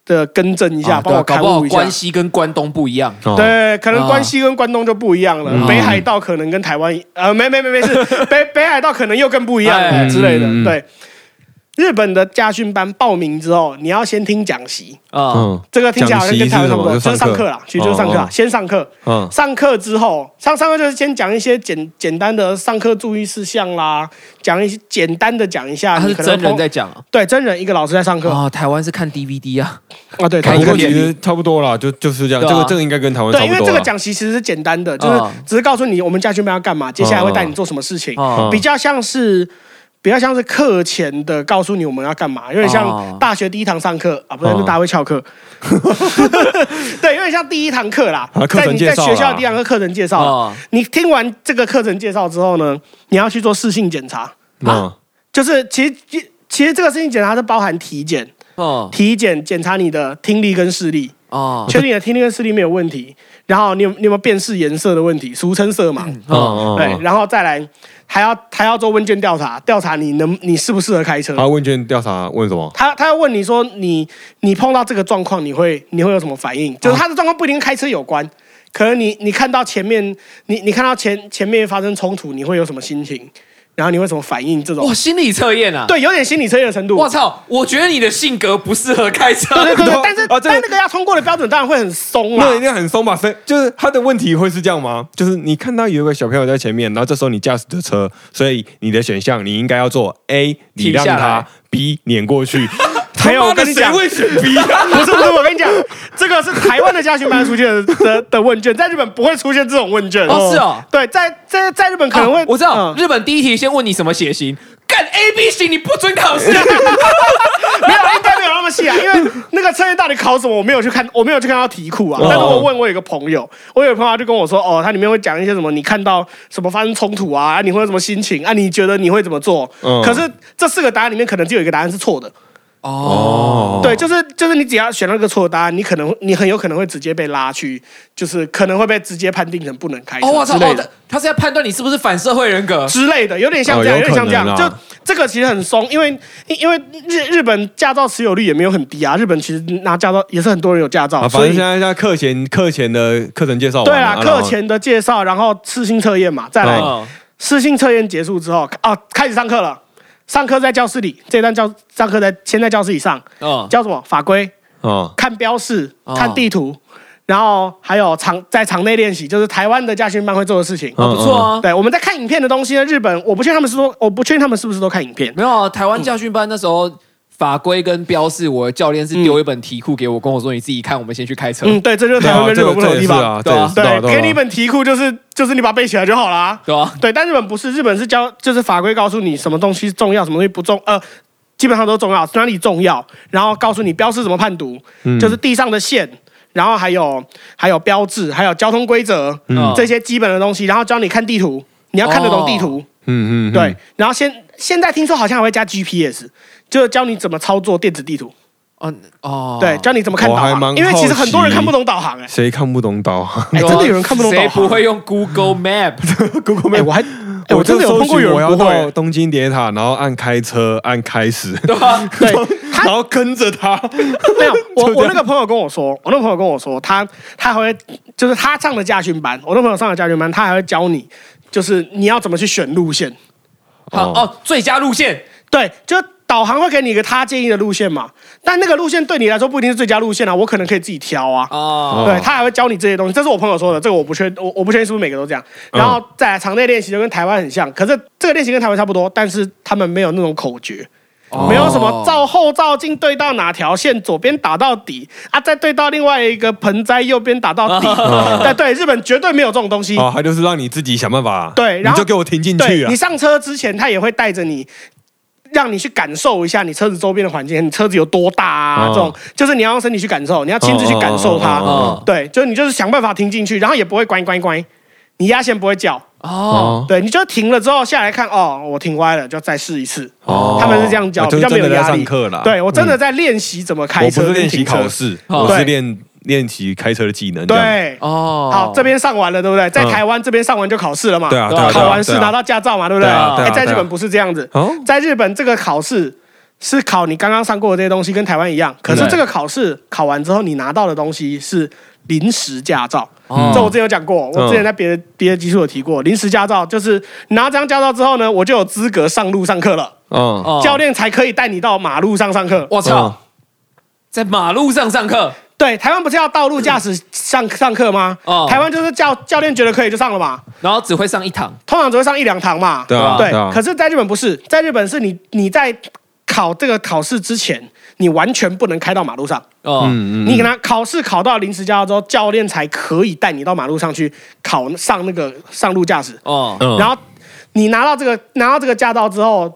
的更正一下，啊帮我对啊搞不好刊物一下关。西跟关东不一样，哦，对，可能啊关西跟关东就不一样了。嗯北海道可能跟台湾，呃，没没没没事，北北海道可能又更不一样了哎之类的。对，日本的家训班报名之后，你要先听讲习，啊，嗯。这个听起来好像跟台湾差不多，就上课啦，其实就是上课啦哦。哦，先上课。嗯。上课之后，上上课就是先讲一些简简单的上课注意事项啦，讲一些简单的讲一下。他是真人在讲啊，对真人一个老师在上课。啊，哦，台湾是看 DVD 啊，啊对，看一个片同一个点。不过其实差不多啦，就就是这样，这个这个应该跟台湾差对，因为。这个讲习其实是简单的，就是嗯只是告诉你我们家训班要干嘛，接下来会带你做什么事情，哦比较像是。比较像是课前的告诉你我们要干嘛，有点哦。像大学第一堂上课啊，不然哦。就大家会翘课。对，有点像第一堂课啦。在你在程介绍啦学校第一堂课课程介绍，哦。你听完这个课程介绍之后呢，你要去做视性检查，嗯就是其实其实这个视性检查是包含体检，哦。体检检查你的听力跟视力，哦。确定你的听力跟视力没有问题，然后你有你有没有辨识颜色的问题，俗称色盲，嗯。嗯，对，然后再来还要还要做问卷调查，调查你能你适不适合开车。他问卷调查问什么？他他要问你说你你碰到这个状况你会你会有什么反应？就是他的状况不一定跟开车有关，可能你你看到前面你你看到前前面发生冲突，你会有什么心情？然后你会怎么反应？这种哇，心理测验啊，对，有点心理测验的程度。我操，我觉得你的性格不适合开车，对对对对，但是、但那个要通过的标准当然会很松啊那。一定很松吧？所以就是他的问题会是这样吗？就是你看到有一个小朋友在前面，然后这时候你驾驶的车，所以你的选项你应该要做 A 你让他，B 碾过去。没有我跟你讲谁会选 B 啊？不是不是，我跟你讲，这个是台湾的家训班出现的的的问卷，在日本不会出现这种问卷。哦是哦对，在在在日本可能会，啊我知道，嗯日本第一题先问你什么血型，干 A B 型你不准考试，没有，应该没有那么细啊，因为那个测验到底考什么，我没有去看，我没有去看到题库啊。哦但是我问我有一个朋友，我有个朋友他就跟我说，哦，它里面会讲一些什么，你看到什么发生冲突啊，啊你会有什么心情啊？你觉得你会怎么做？嗯可是这四个答案里面，可能只有一个答案是错的。哦，对，就是就是你只要选到一个错的答案，你可能你很有可能会直接被拉去，就是可能会被直接判定成不能开车哦，我操，之类的。哦，他是在判断你是不是反社会人格，之类的，有点像这样，哦有有点像这样。就这个其实很松，因为因因为日日本驾照持有率也没有很低啊，日本其实拿驾照也是很多人有驾照，啊，反所以正现在现在课前课前的课程介绍完对啊，课前的介绍，然后试性测验嘛，再来哦试性测验结束之后，啊，开始上课了。上课在教室里，这段教上课在先在教室里上，哦教什么法规，哦看标示哦，看地图，然后还有场在场内练习，就是台湾的家训班会做的事情。嗯不错啊。对，我们在看影片的东西呢，日本我不确定他们是说，我不确定他们是不是都看影片。没有啊，台湾家训班那时候法规跟标示，我的教练是丢一本题库给我，跟我说你自己看，我们先去开车。嗯，对，这就是台湾跟日本不同的地方。啊，对啊这也是啊对，给你一本题库，就是就是你把它背起来就好啦。对啊，对，但日本不是，日本是教就是法规告诉你什么东西重要，什么东西不重，呃，基本上都重要，哪里重要，然后告诉你标示怎么判读，嗯。就是地上的线，然后还有还有标志，还有交通规则、嗯。这些基本的东西，然后教你看地图，你要看得懂地图，嗯嗯，嗯。对，，然后现现在听说好像还会加 GPS，就是教你怎么操作电子地图，哦哦，对，教你怎么看导航，因为其实很多人看不懂导航、哎，谁看不懂导航？哎，真的有人看不懂导谁航，不会用 Google Map？Google 哎，我还，哎，我真的有碰过有我要人不会、到东京铁塔，然后按开车，按开始，对。吧？对他然后跟着他。没有，我我那个朋友跟我说，我那个朋友跟我说，他他还会就是他上了驾训班，我那个朋友上了驾训班，他还会教你，就是你要怎么去选路线。好哦，最佳路线。对，就导航会给你一个他建议的路线嘛，但那个路线对你来说不一定是最佳路线啊，我可能可以自己挑啊。哦，对他还会教你这些东西，这是我朋友说的，这个我不确我我不确定是不是每个都这样。然后再来场内练习就跟台湾很像，可是这个练习跟台湾差不多，但是他们没有那种口诀。哦没有什么照后照镜对到哪条线，左边打到底啊，再对到另外一个盆栽，右边打到底。对对，日本绝对没有这种东西。哦，他就是让你自己想办法。对然后你就给我停进去啊你！上车之前，他也会带着你。让你去感受一下你车子周边的环境，你车子有多大啊？哦这种就是你要用身体去感受，你要亲自去感受它。哦哦哦对，就是你就是想办法停进去，然后也不会关关关，你压线不会叫。哦，对，你就停了之后下来看，哦，我停歪了，就再试一次。哦他们是这样教，比较没有压力。对我真的在练习怎么开车，我不是练习考。试，哦我是对练练习开车的技能。对，哦，好，这边上完了，对不对？在嗯台湾这边上完就考试了嘛。对啊，考完试拿到驾照嘛，对不对？在日本不是这样子，哦，在日本这个考试是考你刚刚上过的这些东西，跟台湾一样。可是对。这个考试考完之后，你拿到的东西是临时驾照。哦。这我之前有讲过，我之前在别的别的技术有提过，临时驾照就是拿这张驾照之后呢，我就有资格上路上课了，嗯，哦。教练才可以带你到马路上上课。我操。嗯，在马路上上课，对，台湾不是要道路驾驶上上课吗？哦。台湾就是教教练觉得可以就上了嘛，然后只会上一堂，通常只会上一两堂嘛。对啊，对。啊，可是在日本不是，在日本是你你在考这个考试之前，你完全不能开到马路上。哦，嗯你可能考试考到临时驾照之后，教练才可以带你到马路上去考上那个上路驾驶。哦，嗯。然后你拿到这个拿到这个驾照之后，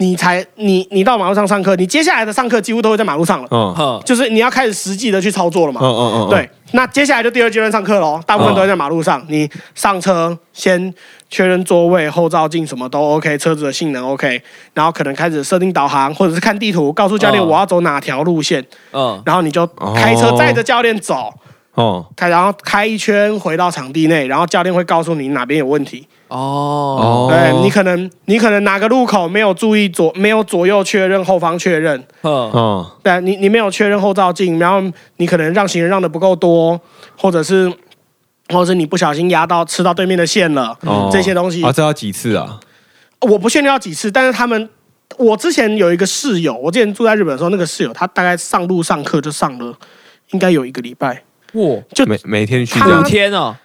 你才你你到马路上上课，你接下来的上课几乎都会在马路上了，嗯。哼，就是你要开始实际的去操作了嘛。嗯嗯嗯，对，那接下来就第二阶段上课喽，大部分都会在马路上。你上车先确认座位、后照镜什么都 OK，车子的性能 OK，然后可能开始设定导航，或者是看地图，告诉教练哦我要走哪条路线，嗯，然后你就开车载着教练走，哦。开然后开一圈回到场地内，然后教练会告诉你哪边有问题。哦，对你可能你可能哪个路口没有注意左没有左右确认，后方确认，对，你你没有确认后照镜，然后你可能让行人让的不够多，或者是或者是你不小心压到吃到对面的线了，哦。这些东西。啊，这要几次啊？我不确定要几次，但是他们。我之前有一个室友，我之前住在日本的时候，那个室友他大概上路上课就上了，应该有一个礼拜，哇，就每每天去他五这样，天哦，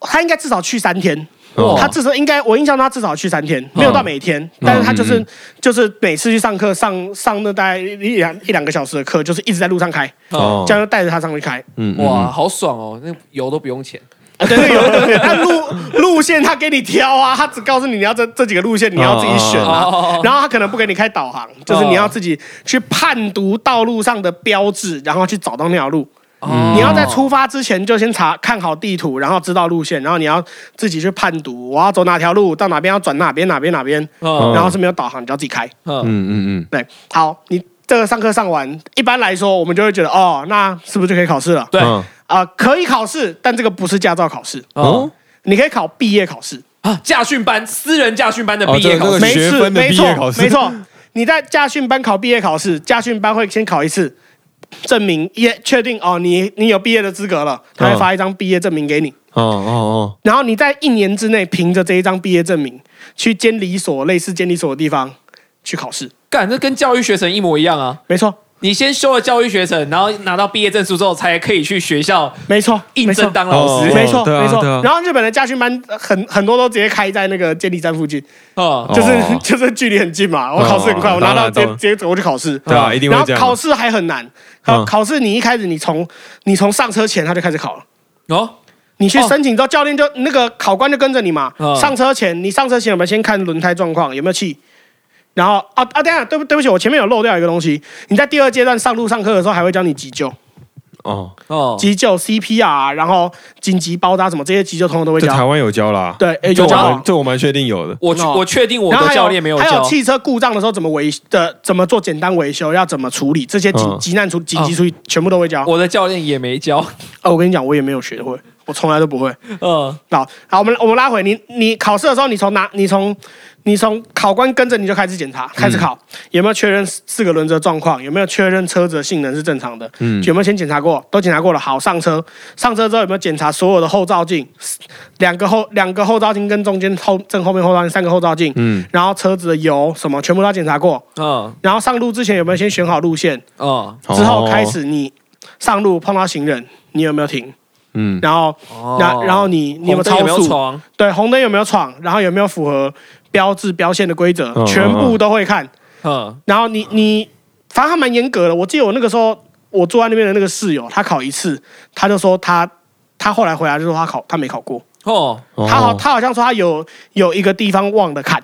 他应该至少去三天，哦。他至少应该我印象中他至少去三天，没有到每天，但是他就是、嗯就是每次去上课上上那大概一两一两个小时的课，就是一直在路上开，哦，这样就带着他上去开。嗯哇，，好爽哦，那油都不用钱，啊对对有他路路线他给你挑啊，他只告诉你你要这这几个路线你要自己选啊，哦，然后他可能不给你开导航，就是你要自己去判读道路上的标志，然后去找到那条路。哦你要在出发之前就先查看好地图，然后知道路线，然后你要自己去判读，我要走哪条路，到哪边要转哪边哪边哪边，嗯。然后是没有导航，你就要自己开。嗯，嗯嗯。嗯，对，好，你这个上课上完，一般来说我们就会觉得哦，那是不是就可以考试了？对，嗯啊、可以考试，但这个不是驾照考试，哦，你可以考毕业考试。啊，驾训班，私人驾训班的哦这个毕业考试，没错，学分的没错毕业考，试。没错。你在驾训班考毕业考试，驾训班会先考一次，证明也确定哦，你你有毕业的资格了，他会嗯发一张毕业证明给你。哦哦然后你在一年之内凭着这一张毕业证明，去监理所类似监理所的地方去考试。干，这跟教育学生一模一样啊，没错，你先修了教育学程，然后拿到毕业证书之后，才可以去学校没错，应征当老师。哦没错，没错。然后日本的家训班呃很很多都直接开在那个监理站附近，哦就是哦 就是距离很近嘛。我考试很快，哦我拿到直接直接走过去考试。对啊，一定然后会这样。考试还很难，考试你一开始你从你从上车前他就开始考了。哦，你去哦申请之后，教练就那个考官就跟着你嘛。嗯上车前，你上车前有没有先看轮胎状况，有没有气？然后啊啊，等下，对不对不起，我前面有漏掉一个东西。你在第二阶段上路上课的时候，还会教你急救、哦，哦，急救 CPR，然后紧急包扎什么这些急救，通通都会教。这台湾有教啦。对，诶这我有教蛮。这我蛮确定有的。我哦我确定我的教练没有还有教。汽车故障的时候怎么维的，怎么做简单维修，要怎么处理，这些紧嗯急难处紧急处理全部都会教。我的教练也没教。哦，我跟你讲，我也没有学会，我从来都不会。嗯，好，好，我们我们拉回你，你考试的时候，你从哪？你从你从考官跟着你就开始检查，开始考、有没有确认四个轮子的状况，有没有确认车子的性能是正常的，嗯有没有先检查过？都检查过了，好，上车。上车之后有没有检查所有的后照镜？两个后两个后照镜跟中间后正后面后照镜三个后照镜，嗯，然后车子的油什么全部都要检查过。嗯然后上路之前有没有先选好路线？嗯之后哦开始你上路碰到行人，你有没有停？嗯，然后哦然然后你你有没有红灯有没有超速？闯？对，红灯有没有闯，然后有没有符合标志标线的规则，嗯全部都会看。嗯然后你你，反正他蛮严格的。我记得我那个时候，我坐在那边的那个室友，他考一次，他就说他他后来回来就说他考他没考过，哦，哦他好他好像说他有有一个地方忘了看，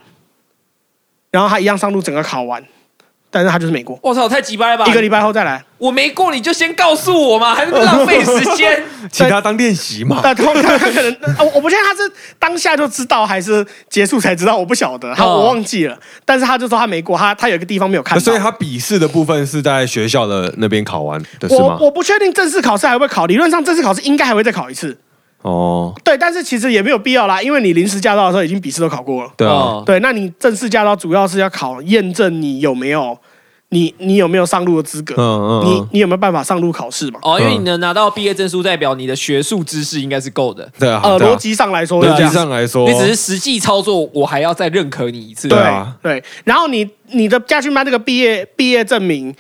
然后他一样上路整个考完，但是他就是没过，我操，太鸡掰了吧！一个礼拜后再来。我没过，你就先告诉我嘛，还是浪费时间。请他当练习嘛。但 他他可能，我我不确定他是当下就知道还是结束才知道，我不晓得，他哦我忘记了。但是他就说他没过，他他有一个地方没有看到。所以他笔试的部分是在学校的那边考完的是吗？我我不确定正式考试还会不会考，理论上正式考试应该还会再考一次。哦，对，但是其实也没有必要啦，因为你临时驾照的时候已经笔试都考过了。对啊，哦对，那你正式驾照主要是要考验证你有没有你你有没有上路的资格，嗯嗯，你嗯你有没有办法上路考试嘛？哦，因为你能拿到毕业证书，代表你的学术知识应该是够的。对啊，呃，逻辑上来说是逻辑。上来说，你只是实际操作，我还要再认可你一次。对对啊对，然后你你的驾训班这个毕业毕业证明，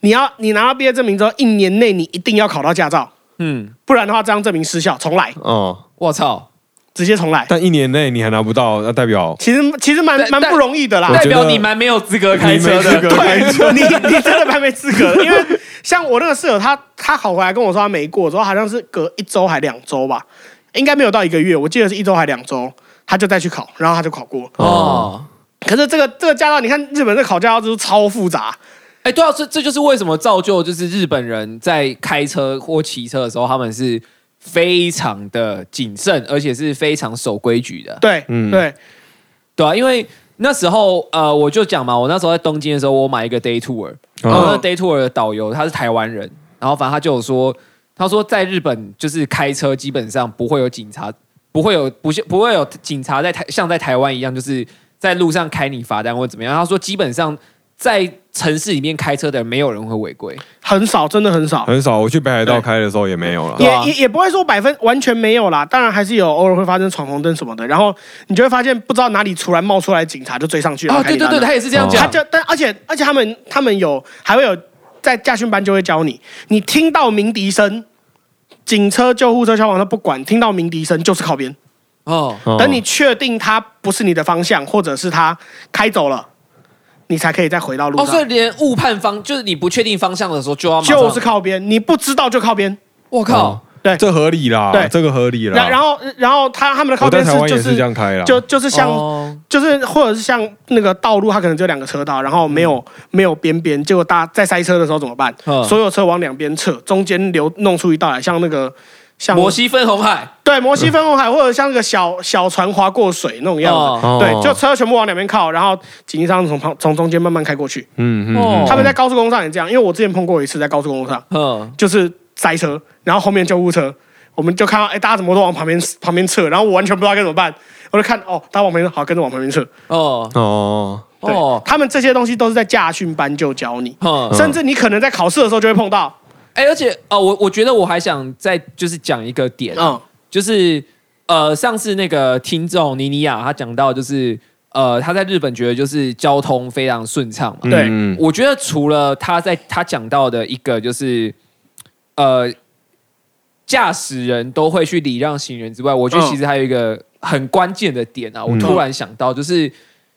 你要你拿到毕业证明之后，一年内你一定要考到驾照，嗯，不然的话这张证明失效，重来，哦，我操，直接重来。但一年内你还拿不到，那代表其实其实蛮但但蛮不容易的啦。我觉得代表你蛮没有资格开车的。你没资格开车。你你真的蛮没资格的，因为像我那个室友，他他考回来跟我说他没过，之后好像是隔一周还两周吧，应该没有到一个月，我记得是一周还两周，他就再去考，然后他就考过。哦，可是这个这个驾照，你看日本这考驾照就是超复杂，哎，对啊，这这就是为什么造就就是日本人在开车或骑车的时候，他们是非常的谨慎，而且是非常守规矩的。对，嗯对，对啊，因为那时候呃，我就讲嘛，我那时候在东京的时候，我买一个 day tour，然后 day tour 的导游他是台湾人，然后反正他就有说，他说在日本就是开车基本上不会有警察，不会有不是不会有警察在台像在台湾一样，就是在路上开你罚单或怎么样。他说基本上在城市里面开车的人没有人会违规。很少，真的很少，很少。我去北海道开的时候也没有了。也也也不会说百分完全没有啦，当然还是有偶尔会发生闯红灯什么的，然后你就会发现不知道哪里突然冒出来警察就追上去了。哦，对对对，他也是这样讲。他就但而且而且他们他们有还会有在驾训班就会教你，你听到鸣笛声，警车、救护车、消防车不管，听到鸣笛声就是靠边。哦，哦等你确定他不是你的方向，或者是他开走了，你才可以再回到路哦，所以。连误判方就是你不确定方向的时候就要就是靠边，你不知道就靠边。我靠哦，对这合理啦，对这个合理啦。然然后然后他他们的靠边是就是这样开啦，就就是像哦就是或者是像那个道路，它可能只有两个车道，然后没有、没有边边，结果大家在塞车的时候怎么办？嗯所有车往两边撤，中间留弄出一道来，像那个像摩西分红海。对摩西分红海，或者像那个小小船划过水那种样子。哦。对，就车全部往两边靠，然后紧急舱从旁从中间慢慢开过去。嗯嗯哦。嗯，他们在高速公路上也这样，因为我之前碰过一次，在高速公路上。嗯，就是塞车，然后后面救护车，我们就看到哎，大家怎么都往旁边旁边撤，然后我完全不知道该怎么办，我就看哦，大家往旁边好跟着往旁边撤。哦。哦，对，哦，他们这些东西都是在驾训班就教你，嗯，甚至你可能在考试的时候就会碰到。哎，而且呃，我我觉得我还想再就是讲一个点，嗯，就是呃，上次那个听众妮妮亚她讲到就是呃，她在日本觉得就是交通非常顺畅嘛。对嗯我觉得除了她在她讲到的一个就是呃驾驶人都会去礼让行人之外，我觉得嗯其实还有一个很关键的点啊，我嗯突然想到就是。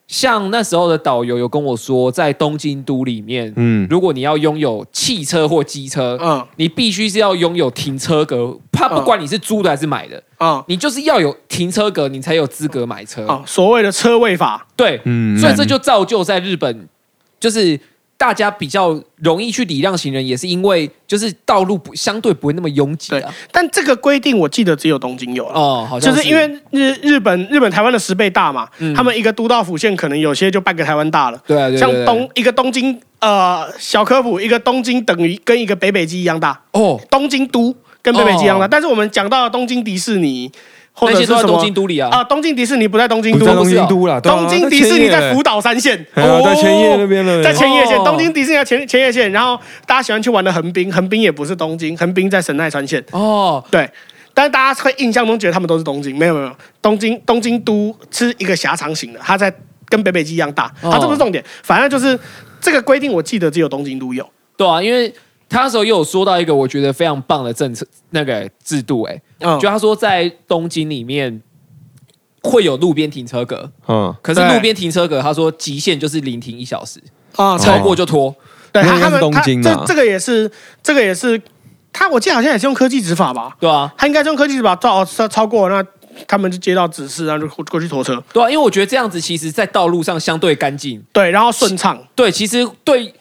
像那时候的导游有跟我说，在东京都里面，嗯。如果你要拥有汽车或机车，嗯。你必须是要拥有停车格，怕嗯。不管你是租的还是买的，嗯。你就是要有停车格，你才有资格买车。啊，所谓的车位法，对，嗯所以这就造就在日本，就是大家比较容易去礼让行人，也是因为就是道路不相对不会那么拥挤对啊。，但这个规定我记得只有东京有了。哦，好像就是因为日日本日本台湾的十倍大嘛，嗯他们一个都道府县可能有些就半个台湾大了。对啊，对像东一个东京呃小科普，一个东京等于跟一个北北基一样大，哦，东京都跟北北基一样大。哦但是我们讲到东京迪士尼或那些都在者是什么东京都里啊。啊，东京迪士尼不在东京都，不在东京都啦，啊东京迪士尼在福岛三县，在千叶那边了，在千叶县，哦。东京迪士尼在千千叶县，然后大家喜欢去玩的横滨，横滨也不是东京，横滨在神奈川县，哦，对。但是大家会印象中觉得他们都是东京，没有没有，东京东京都是一个狭长型的，它在跟北北基一样大，哦。它这不是重点，反正就是这个规定，我记得只有东京都有。对啊，因为他那时候又有说到一个我觉得非常棒的政策那个制度、哎、嗯。就他说在东京里面会有路边停车格，嗯，可是路边停车格他说极限就是临停一小时，啊，超过就拖。对，他他们京啊。这这个也是这个也是，他我记得好像也是用科技执法吧，对啊，他应该是用科技执法照超超过那。他们就接到指示，然后就过过去拖车，对啊，因为我觉得这样子其实，在道路上相对干净。对，然后顺畅，对，其实对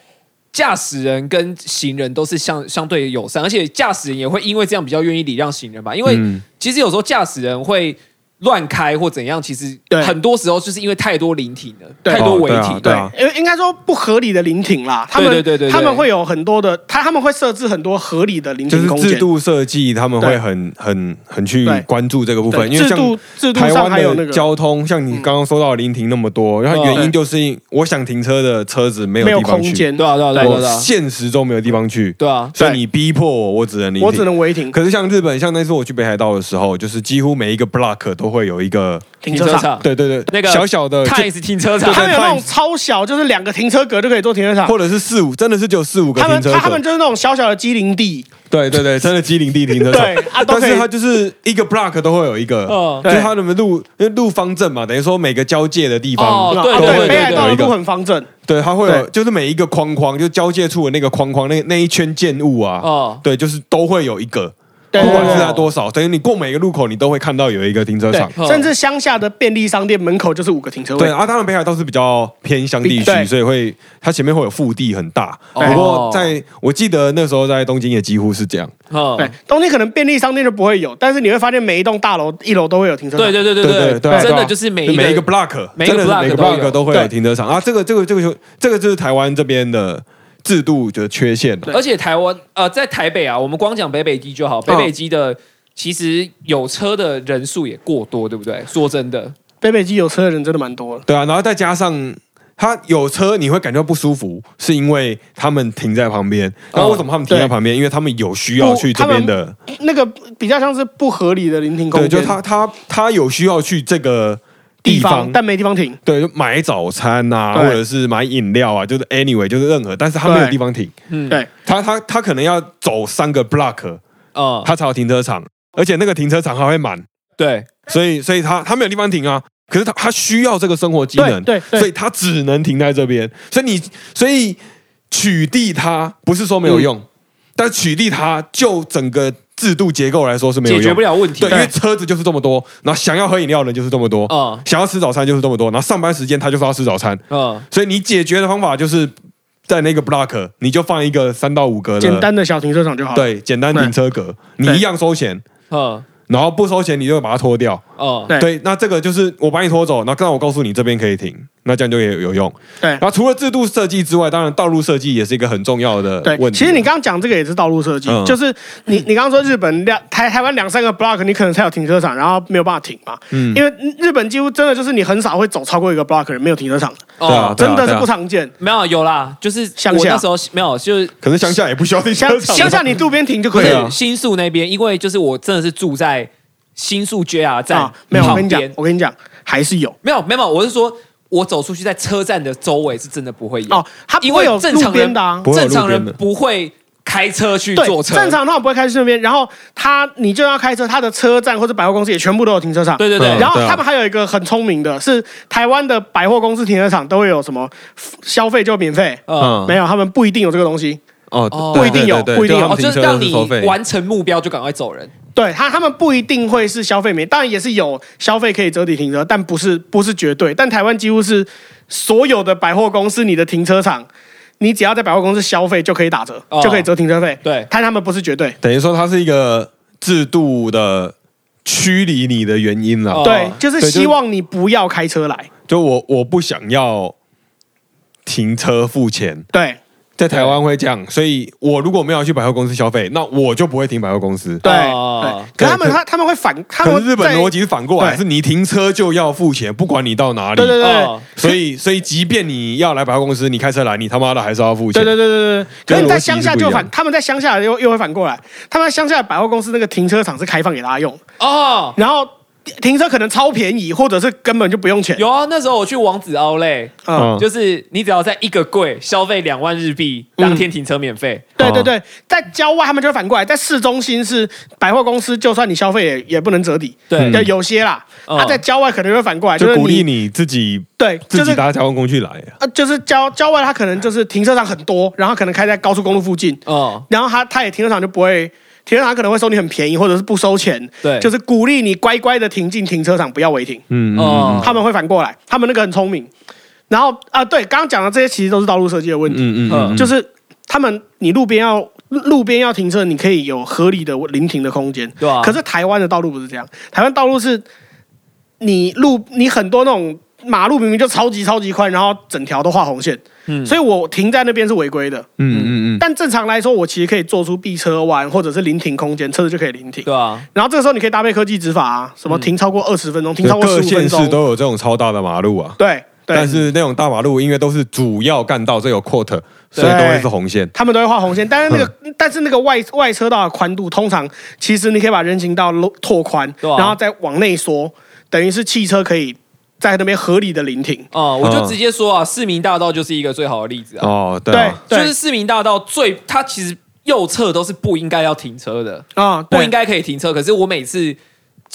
驾驶人跟行人都是相相对友善，而且驾驶人也会因为这样比较愿意礼让行人吧。因为嗯其实有时候驾驶人会乱开或怎样，其实很多时候就是因为太多临停了，太多违哦对啊停。对啊。应应该说不合理的临停啦，他们对对对对。对他们会有很多的，他他们会设置很多合理的临就是停空间，制度设计，他们会很很很去关注这个部分，因为像制度制度台湾的上还有那个交通，像你刚刚说到的临停那么多，然后原因就是因我想停车的车子没有地方去，空间，对啊，对啊，对啊，现实中没有地方去，对啊，所以你逼迫我，我只能临停，我只能违停。可是像日本，像那次我去北海道的时候，就是几乎每一个 block 都会有一个，停车场。对对对，那个小小的，就 Times 停车场。他们有那种超小，就是两个停车格就可以做停车场。或者是四五，真的是只有四五个他们停车格，他们就是那种小小的机灵地，对对对，真的机灵地停车场对，但是它就是一个 block 都会有一个，嗯就是它的路，因为路方正嘛，等于说每个交界的地方哦对啊都会对北海道的路有一个，很方正，对，它会有，就是每一个框框，就交界处的那个框框，那那一圈建物啊，哦，对，就是都会有一个，对不管是对它多少，等于你过每个路口，你都会看到有一个停车场。甚至乡下的便利商店门口就是五个停车位。对啊，当然北海道是比较偏乡地区，对所以会它前面会有腹地很大。哦不过在我记得那时候在东京也几乎是这样。嗯对，东京可能便利商店就不会有，但是你会发现每一栋大楼一楼都会有停车场。对对对对对对对啊，真的就是每一每一个个 block，每一个真的是 block 每个都有 block 都会有对停车场啊。这个这个这个就这个就是台湾这边的制度的缺陷。而且台湾呃，在台北啊，我们光讲北北基就好，北北基的其实有车的人数也过多，对不对？说真的，北北基有车的人真的蛮多的。对啊，然后再加上他有车，你会感觉到不舒服，是因为他们停在旁边。然后为什么他们停在旁边？因为他们有需要去这边的，那个比较像是不合理的临停空对，就他他他有需要去这个地地方方，但没地方停。对，就买早餐呐、对。或者是买饮料啊，就是 anyway，就是任何，但是他没有地方停，嗯，对，他他他可能要走三个 block，嗯，他才有停车场，而且那个停车场还会满，对，所以所以他他没有地方停啊。可是他他需要这个生活机能，对对对。所以他只能停在这边。所以你所以取缔他不是说没有嗯。用，但取缔他就整个制度结构来说是没有用解决不。了问题。对，。因为车子就是这么多，然后想要喝饮料的人就是这么多，嗯。想要吃早餐就是这么多，然后上班时间他就是要吃早餐，嗯，所以你解决的方法就是在那个 block 你就放一个三到五格的简单的小停车场就好。对简单停车格，你一样收钱，嗯然后不收钱你就把它拖掉。哦，对对，那这个就是我把你拖走，然后刚好我告诉你这边可以停，那这样就也有用。对然后除了制度设计之外，当然道路设计也是一个很重要的对问，题。其实你刚刚讲这个也是道路设计，嗯就是你你刚刚说日本两台台湾两三个 block，你可能才有停车场，然后没有办法停嘛。嗯因为日本几乎真的就是你很少会走超过一个 block 人没有停车场的，哦真的是不常见。没有有啦，就是乡下。我那时候没有，就是可是乡下也不需要停车乡场，乡下你路边停就可以了。新宿那边，因为就是我真的是住在新宿 JR 站啊，没有，我跟你讲旁边，，我跟你讲，还是有。没有没有，我是说我走出去，在车站的周围是真的不会有。哦，他因为不会有路正常人边的啊。不会有正常人边的不会开车去坐，车，正常的话不会开去那边，然后他你就要开车，他的车站或者百货公司也全部都有停车场。对对对，然后他们还有一个很聪明的，是台湾的百货公司停车场都会有什么消费就免费，嗯，没有，他们不一定有这个东西。哦不一定有不一定有哦，就是让你完成目标就赶快走人。对他，他们不一定会是消费免，当然也是有消费可以折抵停车，但不是不是绝对。但台湾几乎是所有的百货公司，你的停车场，你只要在百货公司消费就可以打折，哦就可以折停车费。对，但他们不是绝对。等于说它是一个制度的驱离你的原因了。哦对，就是对就希望你不要开车来。就我我不想要停车付钱，对在台湾会这样，所以我如果没有去百货公司消费，那我就不会停百货公司。对。哦。对，可他们他他们会反，他们日本在逻辑是反过来，是你停车就要付钱，不管你到哪里。对对对哦。所以所以即便你要来百货公司，你开车来，你他妈的还是要付钱。对对对对对。可是你在乡下就反，他们在乡下又又会反过来，他们在乡下的百货公司那个停车场是开放给大家用，哦，然后停车可能超便宜，或者是根本就不用钱。有啊，那时候我去王子奥莱，嗯，嗯就是你只要在一个柜消费两万日币，当天停车免费。对对对，在郊外他们就会反过来，在市中心是百货公司，就算你消费也也不能折抵。对就有些啦，嗯他在郊外可能会反过来，就是就鼓励你自己对，自就是己搭交通工具来啊。呃，就是郊郊外，他可能就是停车场很多，然后可能开在高速公路附近，哦，然后他他也停车场就不会，停车场可能会收你很便宜，或者是不收钱，对，就是鼓励你乖乖的停进停车场，不要违停。嗯哦嗯他们会反过来，他们那个很聪明。然后啊，对，刚刚讲的这些其实都是道路设计的问题，嗯嗯嗯，就是他们你路边要路边要停车，你可以有合理的临停的空间。对啊。可是台湾的道路不是这样，台湾道路是你路你很多那种马路明明就超级超级宽，然后整条都画红线，嗯。所以我停在那边是违规的。嗯嗯嗯。但正常来说，我其实可以做出避车弯或者是临停空间，车子就可以临停。对啊，然后这个时候你可以搭配科技执法啊，什么嗯。停超过二十分钟，停就超过十五分钟，各县市都有这种超大的马路啊。对对，但是那种大马路因为都是主要干道，这有 quote，所以都会是红线。他们都会画红线，但是那个、但是那个外外车道的宽度，通常其实你可以把人行道拓拓宽，啊。然后再往内缩，等于是汽车可以在那边合理的聆听。哦，我就嗯直接说啊，市民大道就是一个最好的例子啊，哦，对对啊，对，就是市民大道最，它其实右侧都是不应该要停车的，啊，对不应。该可以停车，可是我每次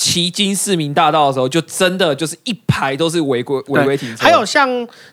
骑经市民大道的时候，就真的就是一排都是违规违规停车，还有像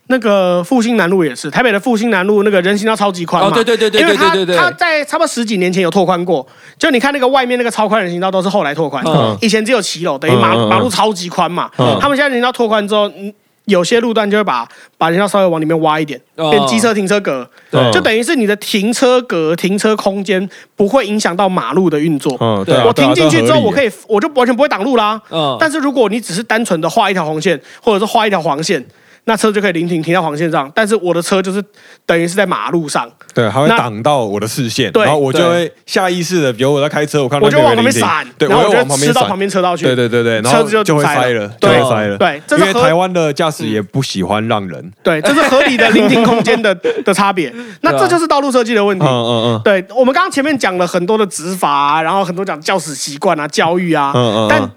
那个复兴南路也是，台北的复兴南路那个人行道超级宽嘛，哦，对对对对因为它对对对对，它在差不多十几年前有拓宽过，就你看那个外面那个超宽人行道都是后来拓宽，嗯。以前只有骑楼，等于马马路超级宽嘛。嗯。他们现在人行道拓宽之后，嗯有些路段就会把把人行道稍微往里面挖一点，哦变机车停车格，对就等于是你的停车格、停车空间不会影响到马路的运作。嗯，对对啊，我停进去之后，我可以，以我就完全不会挡路啦。嗯，但是如果你只是单纯的画一条红线，或者是画一条黄线，那车就可以临停停到黄线上。但是我的车就是等于是在马路上，对，还会那挡到我的视线，然后我就会下意识的，比如我在开车，我看到我就往旁边闪，对，然后我就往旁边吃到旁，边车道去。对对对对，然车子就后就会塞了就对会塞了，对，因为台湾的驾驶也不喜欢让人，对，这是合理的临停空间的 的差别。那这就是道路设计的问嗯题。嗯嗯嗯对我们刚刚前面讲了很多的执法啊，然后很多讲教驶习惯啊、教育啊，嗯嗯，但嗯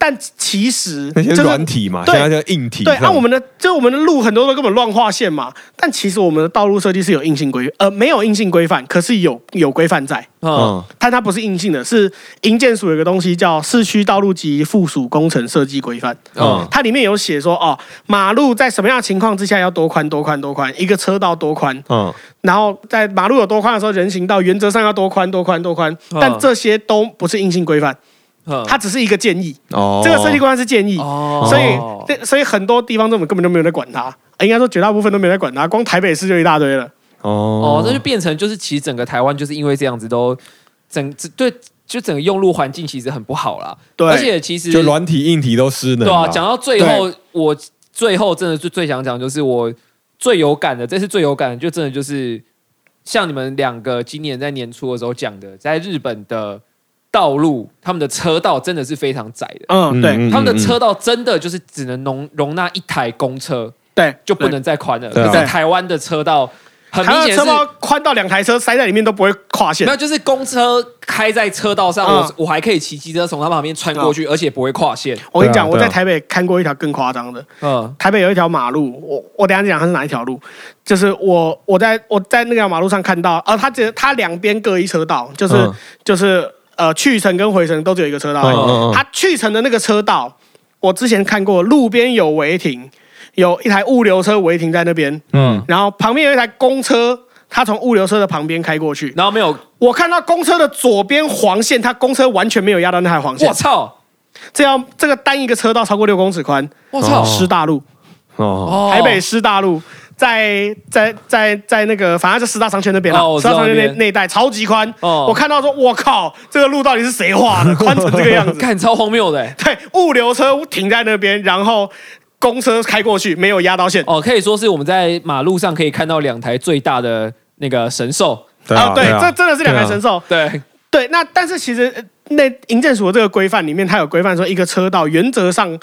但其实那些软体嘛，对现在叫硬体对，上，按、我们的就我们的路很多都根本乱画线嘛，但其实我们的道路设计是有硬性规，呃，没有硬性规范，可是有有规范在，嗯。嗯。但它不是硬性的，是营建署有一个东西叫《市区道路及附属工程设计规范》，嗯。嗯它里面有写说，哦，马路在什么样的情况之下要多宽多宽多宽，一个车道多宽，嗯。然后在马路有多宽的时候，人行道原则上要多宽多宽多宽，嗯。但这些都不是硬性规范，嗯它只是一个建议，哦，这个设计规范是建议，哦。所以对，所以很多地方政府根本就没有在管它，呃应该说绝大部分都没有在管它，光台北市就一大堆了。哦。哦，这就变成就是其实整个台湾就是因为这样子都整对就整个用路环境其实很不好啦，对，而且其实就软体硬体都失能对啊，嘛讲到最后，我最后真的最最想讲，就是我最有感的，这次最有感的，就真的就是像你们两个今年在年初的时候讲的，在日本的道路，他们的车道真的是非常窄的，嗯，对。嗯他们的车道真的就是只能容容纳一台公车，对，就不能再宽了。对啊。可是台湾的车道很明显是道宽到两台车塞在里面都不会跨线。没有，。就是公车开在车道上，嗯。我我还可以骑机车从它旁边穿过去，而且不会跨线。我跟你讲，我在台北看过一条更夸张的，嗯。台北有一条马路，我我等一下讲它是哪一条路，就是我我在我在那条马路上看到，啊，它只它两边各一车道，就是、嗯。就是呃去程跟回程都只有一个车道而已。嗯嗯嗯。它去程的那个车道，我之前看过，路边有违停，有一台物流车违停在那边，嗯，然后旁边有一台公车，他从物流车的旁边开过去，然后没有，我看到公车的左边黄线，他公车完全没有压到那台黄线。我，操，这样这个单一个车道超过六公尺宽，我操，哦师大路。哦，哦台北师大路，在在在在那个，反正就十大商圈那边了，哦我知道师大商圈那那那一带超级宽。哦我看到说，我靠，这个路到底是谁画的，宽成这个样子？看超荒谬的欸对，物流车停在那边，然后公车开过去，没有压到线。哦，可以说是我们在马路上可以看到两台最大的那个神兽。对啊，对，啊这真的是两台神兽。对，对，那但是其实呃那营建署的这个规范里面，它有规范说，一个车道原则上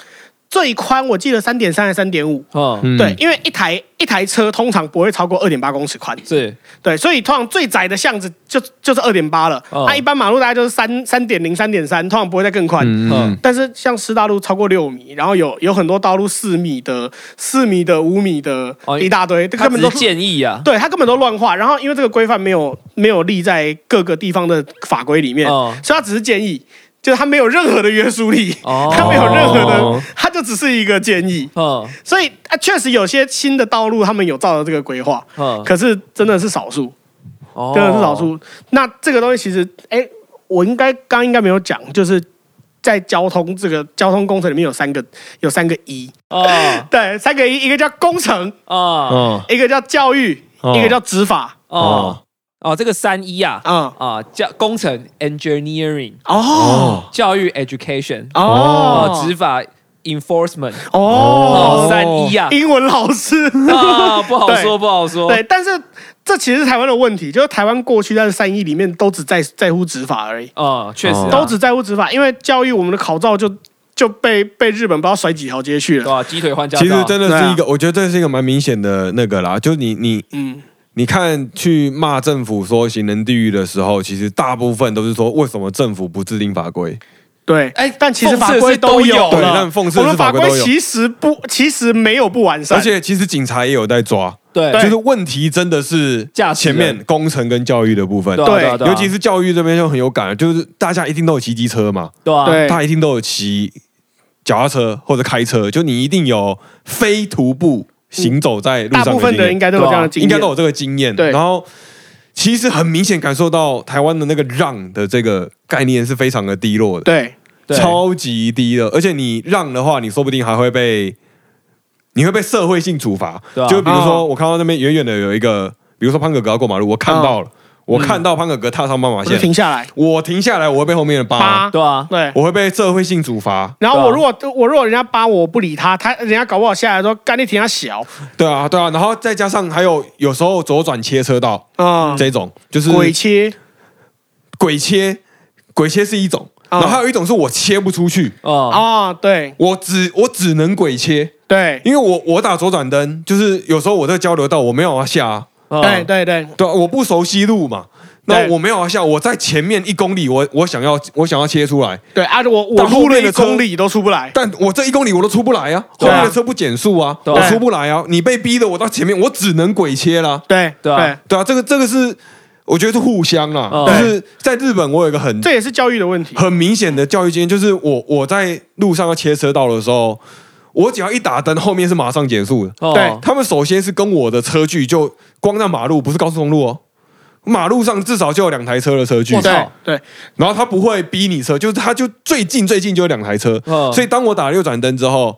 最宽，我记得三点三还是三点五。嗯，嗯对，因为一台一台车通常不会超过二点八公尺宽，是，对，所以通常最窄的巷子就就是二点八了，那、哦一般马路大概就是三三点零、三点三，通常不会再更宽。嗯嗯但是像师大路超过六米，然后有有很多道路四米的、四米的、五米的，哦一大堆，这根本都建议啊。对他根本都乱画。然后因为这个规范没有没有立在各个地方的法规里面，哦所以他只是建议，就是他没有任何的约束力，哦。他没有任何哦的，他就只是一个建议。嗯所以啊，确实有些新的道路他们有照着这个规划，嗯，可是真的是少数。哦。真的是少数。那这个东西其实，哎，我应该刚应该没有讲，就是在交通这个交通工程里面有三个有三个一，哦。对，三个一，一个叫工程，一个叫教育，哦。一个叫执法。哦哦，这个三一啊嗯，啊，教工程 engineering，哦。教育 education，哦。哦，执法 enforcement，哦。哦，，三一啊，英文老师。啊，不好对。说，不好说。对，但是这其实是台湾的问题，就是台湾过去在三一里面都只在在乎执法而已，哦，确实啊。都只在乎执法，因为教育我们的考照就就被被日本不知道甩几条街去了。对吧？鸡腿换驾照，其实真的是一个，我觉得这是一个蛮明显的那个啦，就你你嗯，你看去骂政府说行人地狱的时候，其实大部分都是说为什么政府不制定法规？对，哎但其实法规都有。对但讽刺的是我们法法规都有其实不，其实没有不完善，而且其实警察也有在抓，对。对。就是问题真的是前面工程跟教育的部分。对，尤其是教育这边就很有感，就是大家一定都有骑机车嘛，对啊，对。大家一定都有骑脚踏车或者开车，就你一定有非徒步行走在路大部上的经验，分的人应该都有这样的经验，应该都有这个经验。对。然后其实很明显感受到台湾的那个让的这个概念是非常的低落的，对对。超级低的，而且你让的话，你说不定还会被你会被社会性处罚。对啊。就比如哦说，我看到那边远远的有一个，比如说潘哥哥要过马路，我看到了，我看到潘哥哥踏上斑马线，停下来。我停下来，我会被后面的扒。扒，，对啊，对。我会被社会性处罚。然后我如果我如果人家扒我，我不理他，他人家搞不好下来说干你停他小对啊，对啊，然后再加上还有有时候左转切车道啊，这种，就是鬼切。鬼切，鬼切是一种，啊。然后还有一种是我切不出去，啊，啊，对。我只我只能鬼切，对。因为我我打左转灯，就是有时候我在交流道我没有要下、对对对。对啊，我不熟悉路嘛，那我没有要下，我在前面一公里，我我想要我想要切出来，对啊！我我到后面的公里都出不来，但我这一公里我都出不来啊，后面的车不减速啊，我出不来啊，你被逼的我到前面，我只能鬼切啦，对对啊。对。啊，这个这个是我觉得是互相啦，哦。就是在日本我有一个很这也是教育的问题。很明显的教育经验，就是我我在路上要切车道的时候，我只要一打灯，后面是马上减速的。哦。对。他们首先是跟我的车距就光在马路，不是高速公路哦，马路上至少就有两台车的车距。对。对。然后他不会逼你车，就是他就最近最近就有两台车，嗯所以当我打了右转灯之后，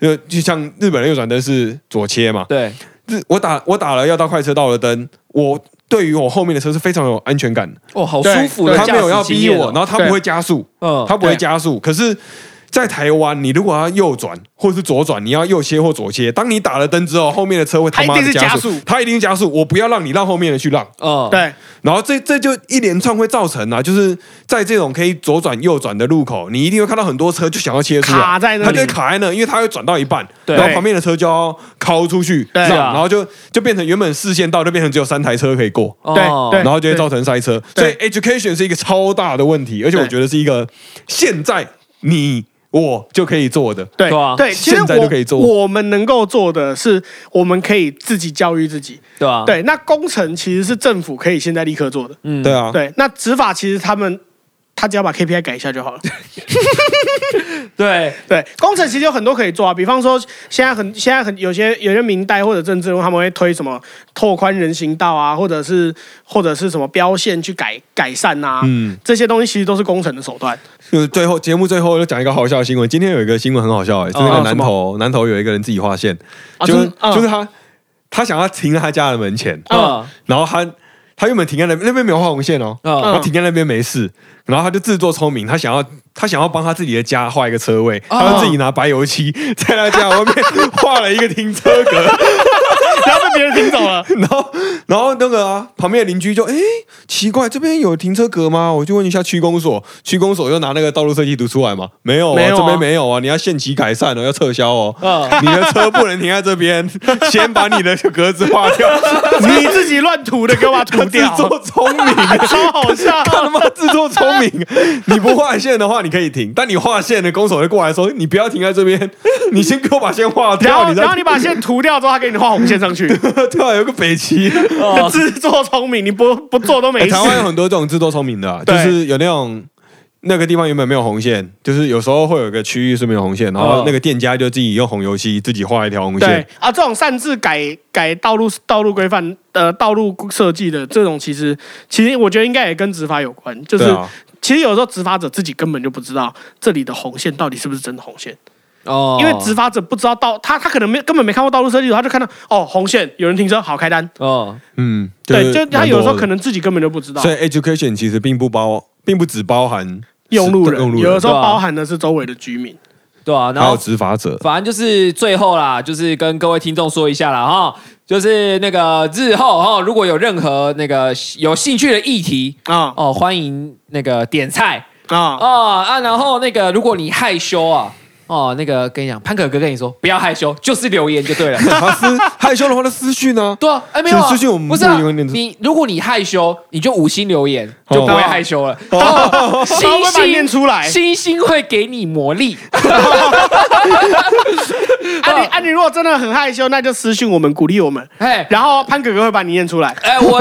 就就像日本的右转灯是左切嘛，对，日我打我打了要到快车道的灯，我对于我后面的车是非常有安全感的，哦，好舒服他没有要逼我，然后他不会加速，嗯他不会加速，可是在台湾，你如果要右转或是左转，你要右切或左切。当你打了灯之后，后面的车会他妈加速定是加速，它一定加速。我不要让你让后面的去让，哦，对，然后这这就一连串会造成啊，就是在这种可以左转右转的路口，你一定会看到很多车就想要切出来，卡在那里。它就卡在那，因为它会转到一半，对。然后旁边的车就要靠出去，对。啊然后就就变成原本视线道就变成只有三台车可以过。哦对然后就会造成塞车，所以 education 是一个超大的问题，而且我对。觉得是一个现在你我就可以做的。对对啊对，其实现在就可以做我我们能够做的是，我们可以自己教育自己。对啊，对，那工程其实是政府可以现在立刻做的。嗯对啊，对，那执法其实他们他只要把 KPI 改一下就好了。对对，工程其实有很多可以做啊，比方说现在很现在很有些有些明代或者政治人物他们会推什么拓宽人行道啊，或者是或者是什么标线去改改善啊，嗯，这些东西其实都是工程的手段。就是最后节目最后就讲一个好笑的新闻。今天有一个新闻很好笑、欸，是那哦个南投、南投有一个人自己划线，就是、就是他他想要停在他家的门前，嗯然后他他原本停在那边那边没有画红线哦，嗯。他停在那边没事，然后他就自作聪明，他想要他想要帮他自己的家画一个车位，哦。他就自己拿白油漆在他家外面画了一个停车格，然后被别人听走了，然后然后那个啊旁边的邻居就哎奇怪这边有停车格吗？我就问一下区公所，区公所又拿那个道路设计图出来嘛，没有啊，没有啊这边没有啊，你要限期改善哦，要撤销哦。嗯，你的车不能停在这边，先把你的格子画掉。你自己乱涂的，给我把它涂自掉，作聪明，超好笑。他他妈自作聪明！你不画线的话，你可以停；但你画线的，公手会过来说：“你不要停在这边，你先给我把线画然掉。”后，然后你把线涂掉之后，他给你画红线上去，对啊，有个北齐。哦。自作聪明，你不不做都没事。哎台湾有很多这种自作聪明的啊，就是有那种那个地方原本没有红线，就是有时候会有一个区域是没有红线，然后哦。那个店家就自己用红油漆自己画一条红线。对。线。啊，这种擅自改改道路道路规范呃道路设计的这种，其实其实我觉得应该也跟执法有关，就是、啊，其实有时候执法者自己根本就不知道这里的红线到底是不是真的红线，哦。因为执法者不知道道他他可能没根本没看过道路设计图，他就看到哦红线有人停车好开单，哦，嗯，对，就他有时候可能，自己根本就不知道。所以 education 其实并不包，并不只包含用路人，用路有的时候包含的是周围的居民。对啊，然还有后执法者。反正就是最后啦，就是跟各位听众说一下啦哈，就是那个日后哈，如果有任何那个有兴趣的议题啊。哦，欢迎那个点菜。啊，哦啊，然后那个如果你害羞啊。哦，那个跟你讲，潘可哥跟你说不要害羞，就是留言就对了。他私害羞的话，那私讯呢。对啊，哎没有啊，私讯我们不是你如果你害羞，你就五星留言，哦就不会害羞了。哦星 他会把你念星出来。星星会给你魔力。啊你啊你如果真的很害羞，那就私讯我们，鼓励我们，哎然后潘可哥会把你念出来。哎，我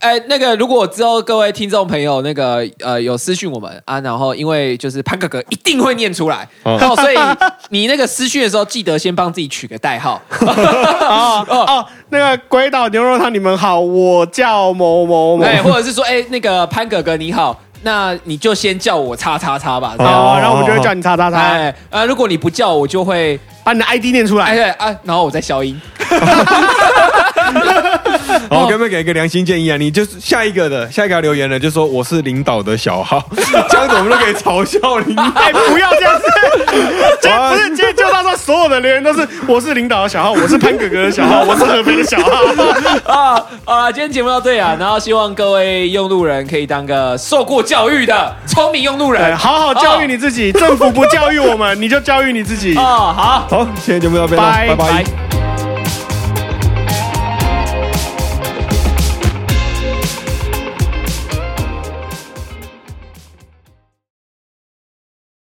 哎那个，如果之后各位听众朋友那个呃有私讯我们啊，然后因为就是潘哥哥一定会念出来，哦哦，所以你那个私讯的时候，记得先帮自己取个代号。哦 哦，那个鬼岛牛肉汤，你们好，我叫某某某。哎，或者是说，哎，那个潘哥哥你好，那你就先叫我叉叉叉吧。然后我们就会叫你叉叉叉，哎啊，如果你不叫我，就会把你的 ID 念出来。哎对啊，然后我再消音。好，我可不可以给一个良心建议啊？你就是下一个的，下一个留言的，就说我是领导的小号，这样子我们都可以嘲笑领导。哎，不要这样子！今天不是今天就到说所有的留言都是我是领导的小号，我是潘哥哥的小号，我是合肥的小号。啊啊！今天节目到这里啊，然后希望各位用路人可以当个受过教育的聪明用路，人。好好教育你自己，政府不教育我们，你就教育你自己。哦，好，好，今天节目到这拜拜。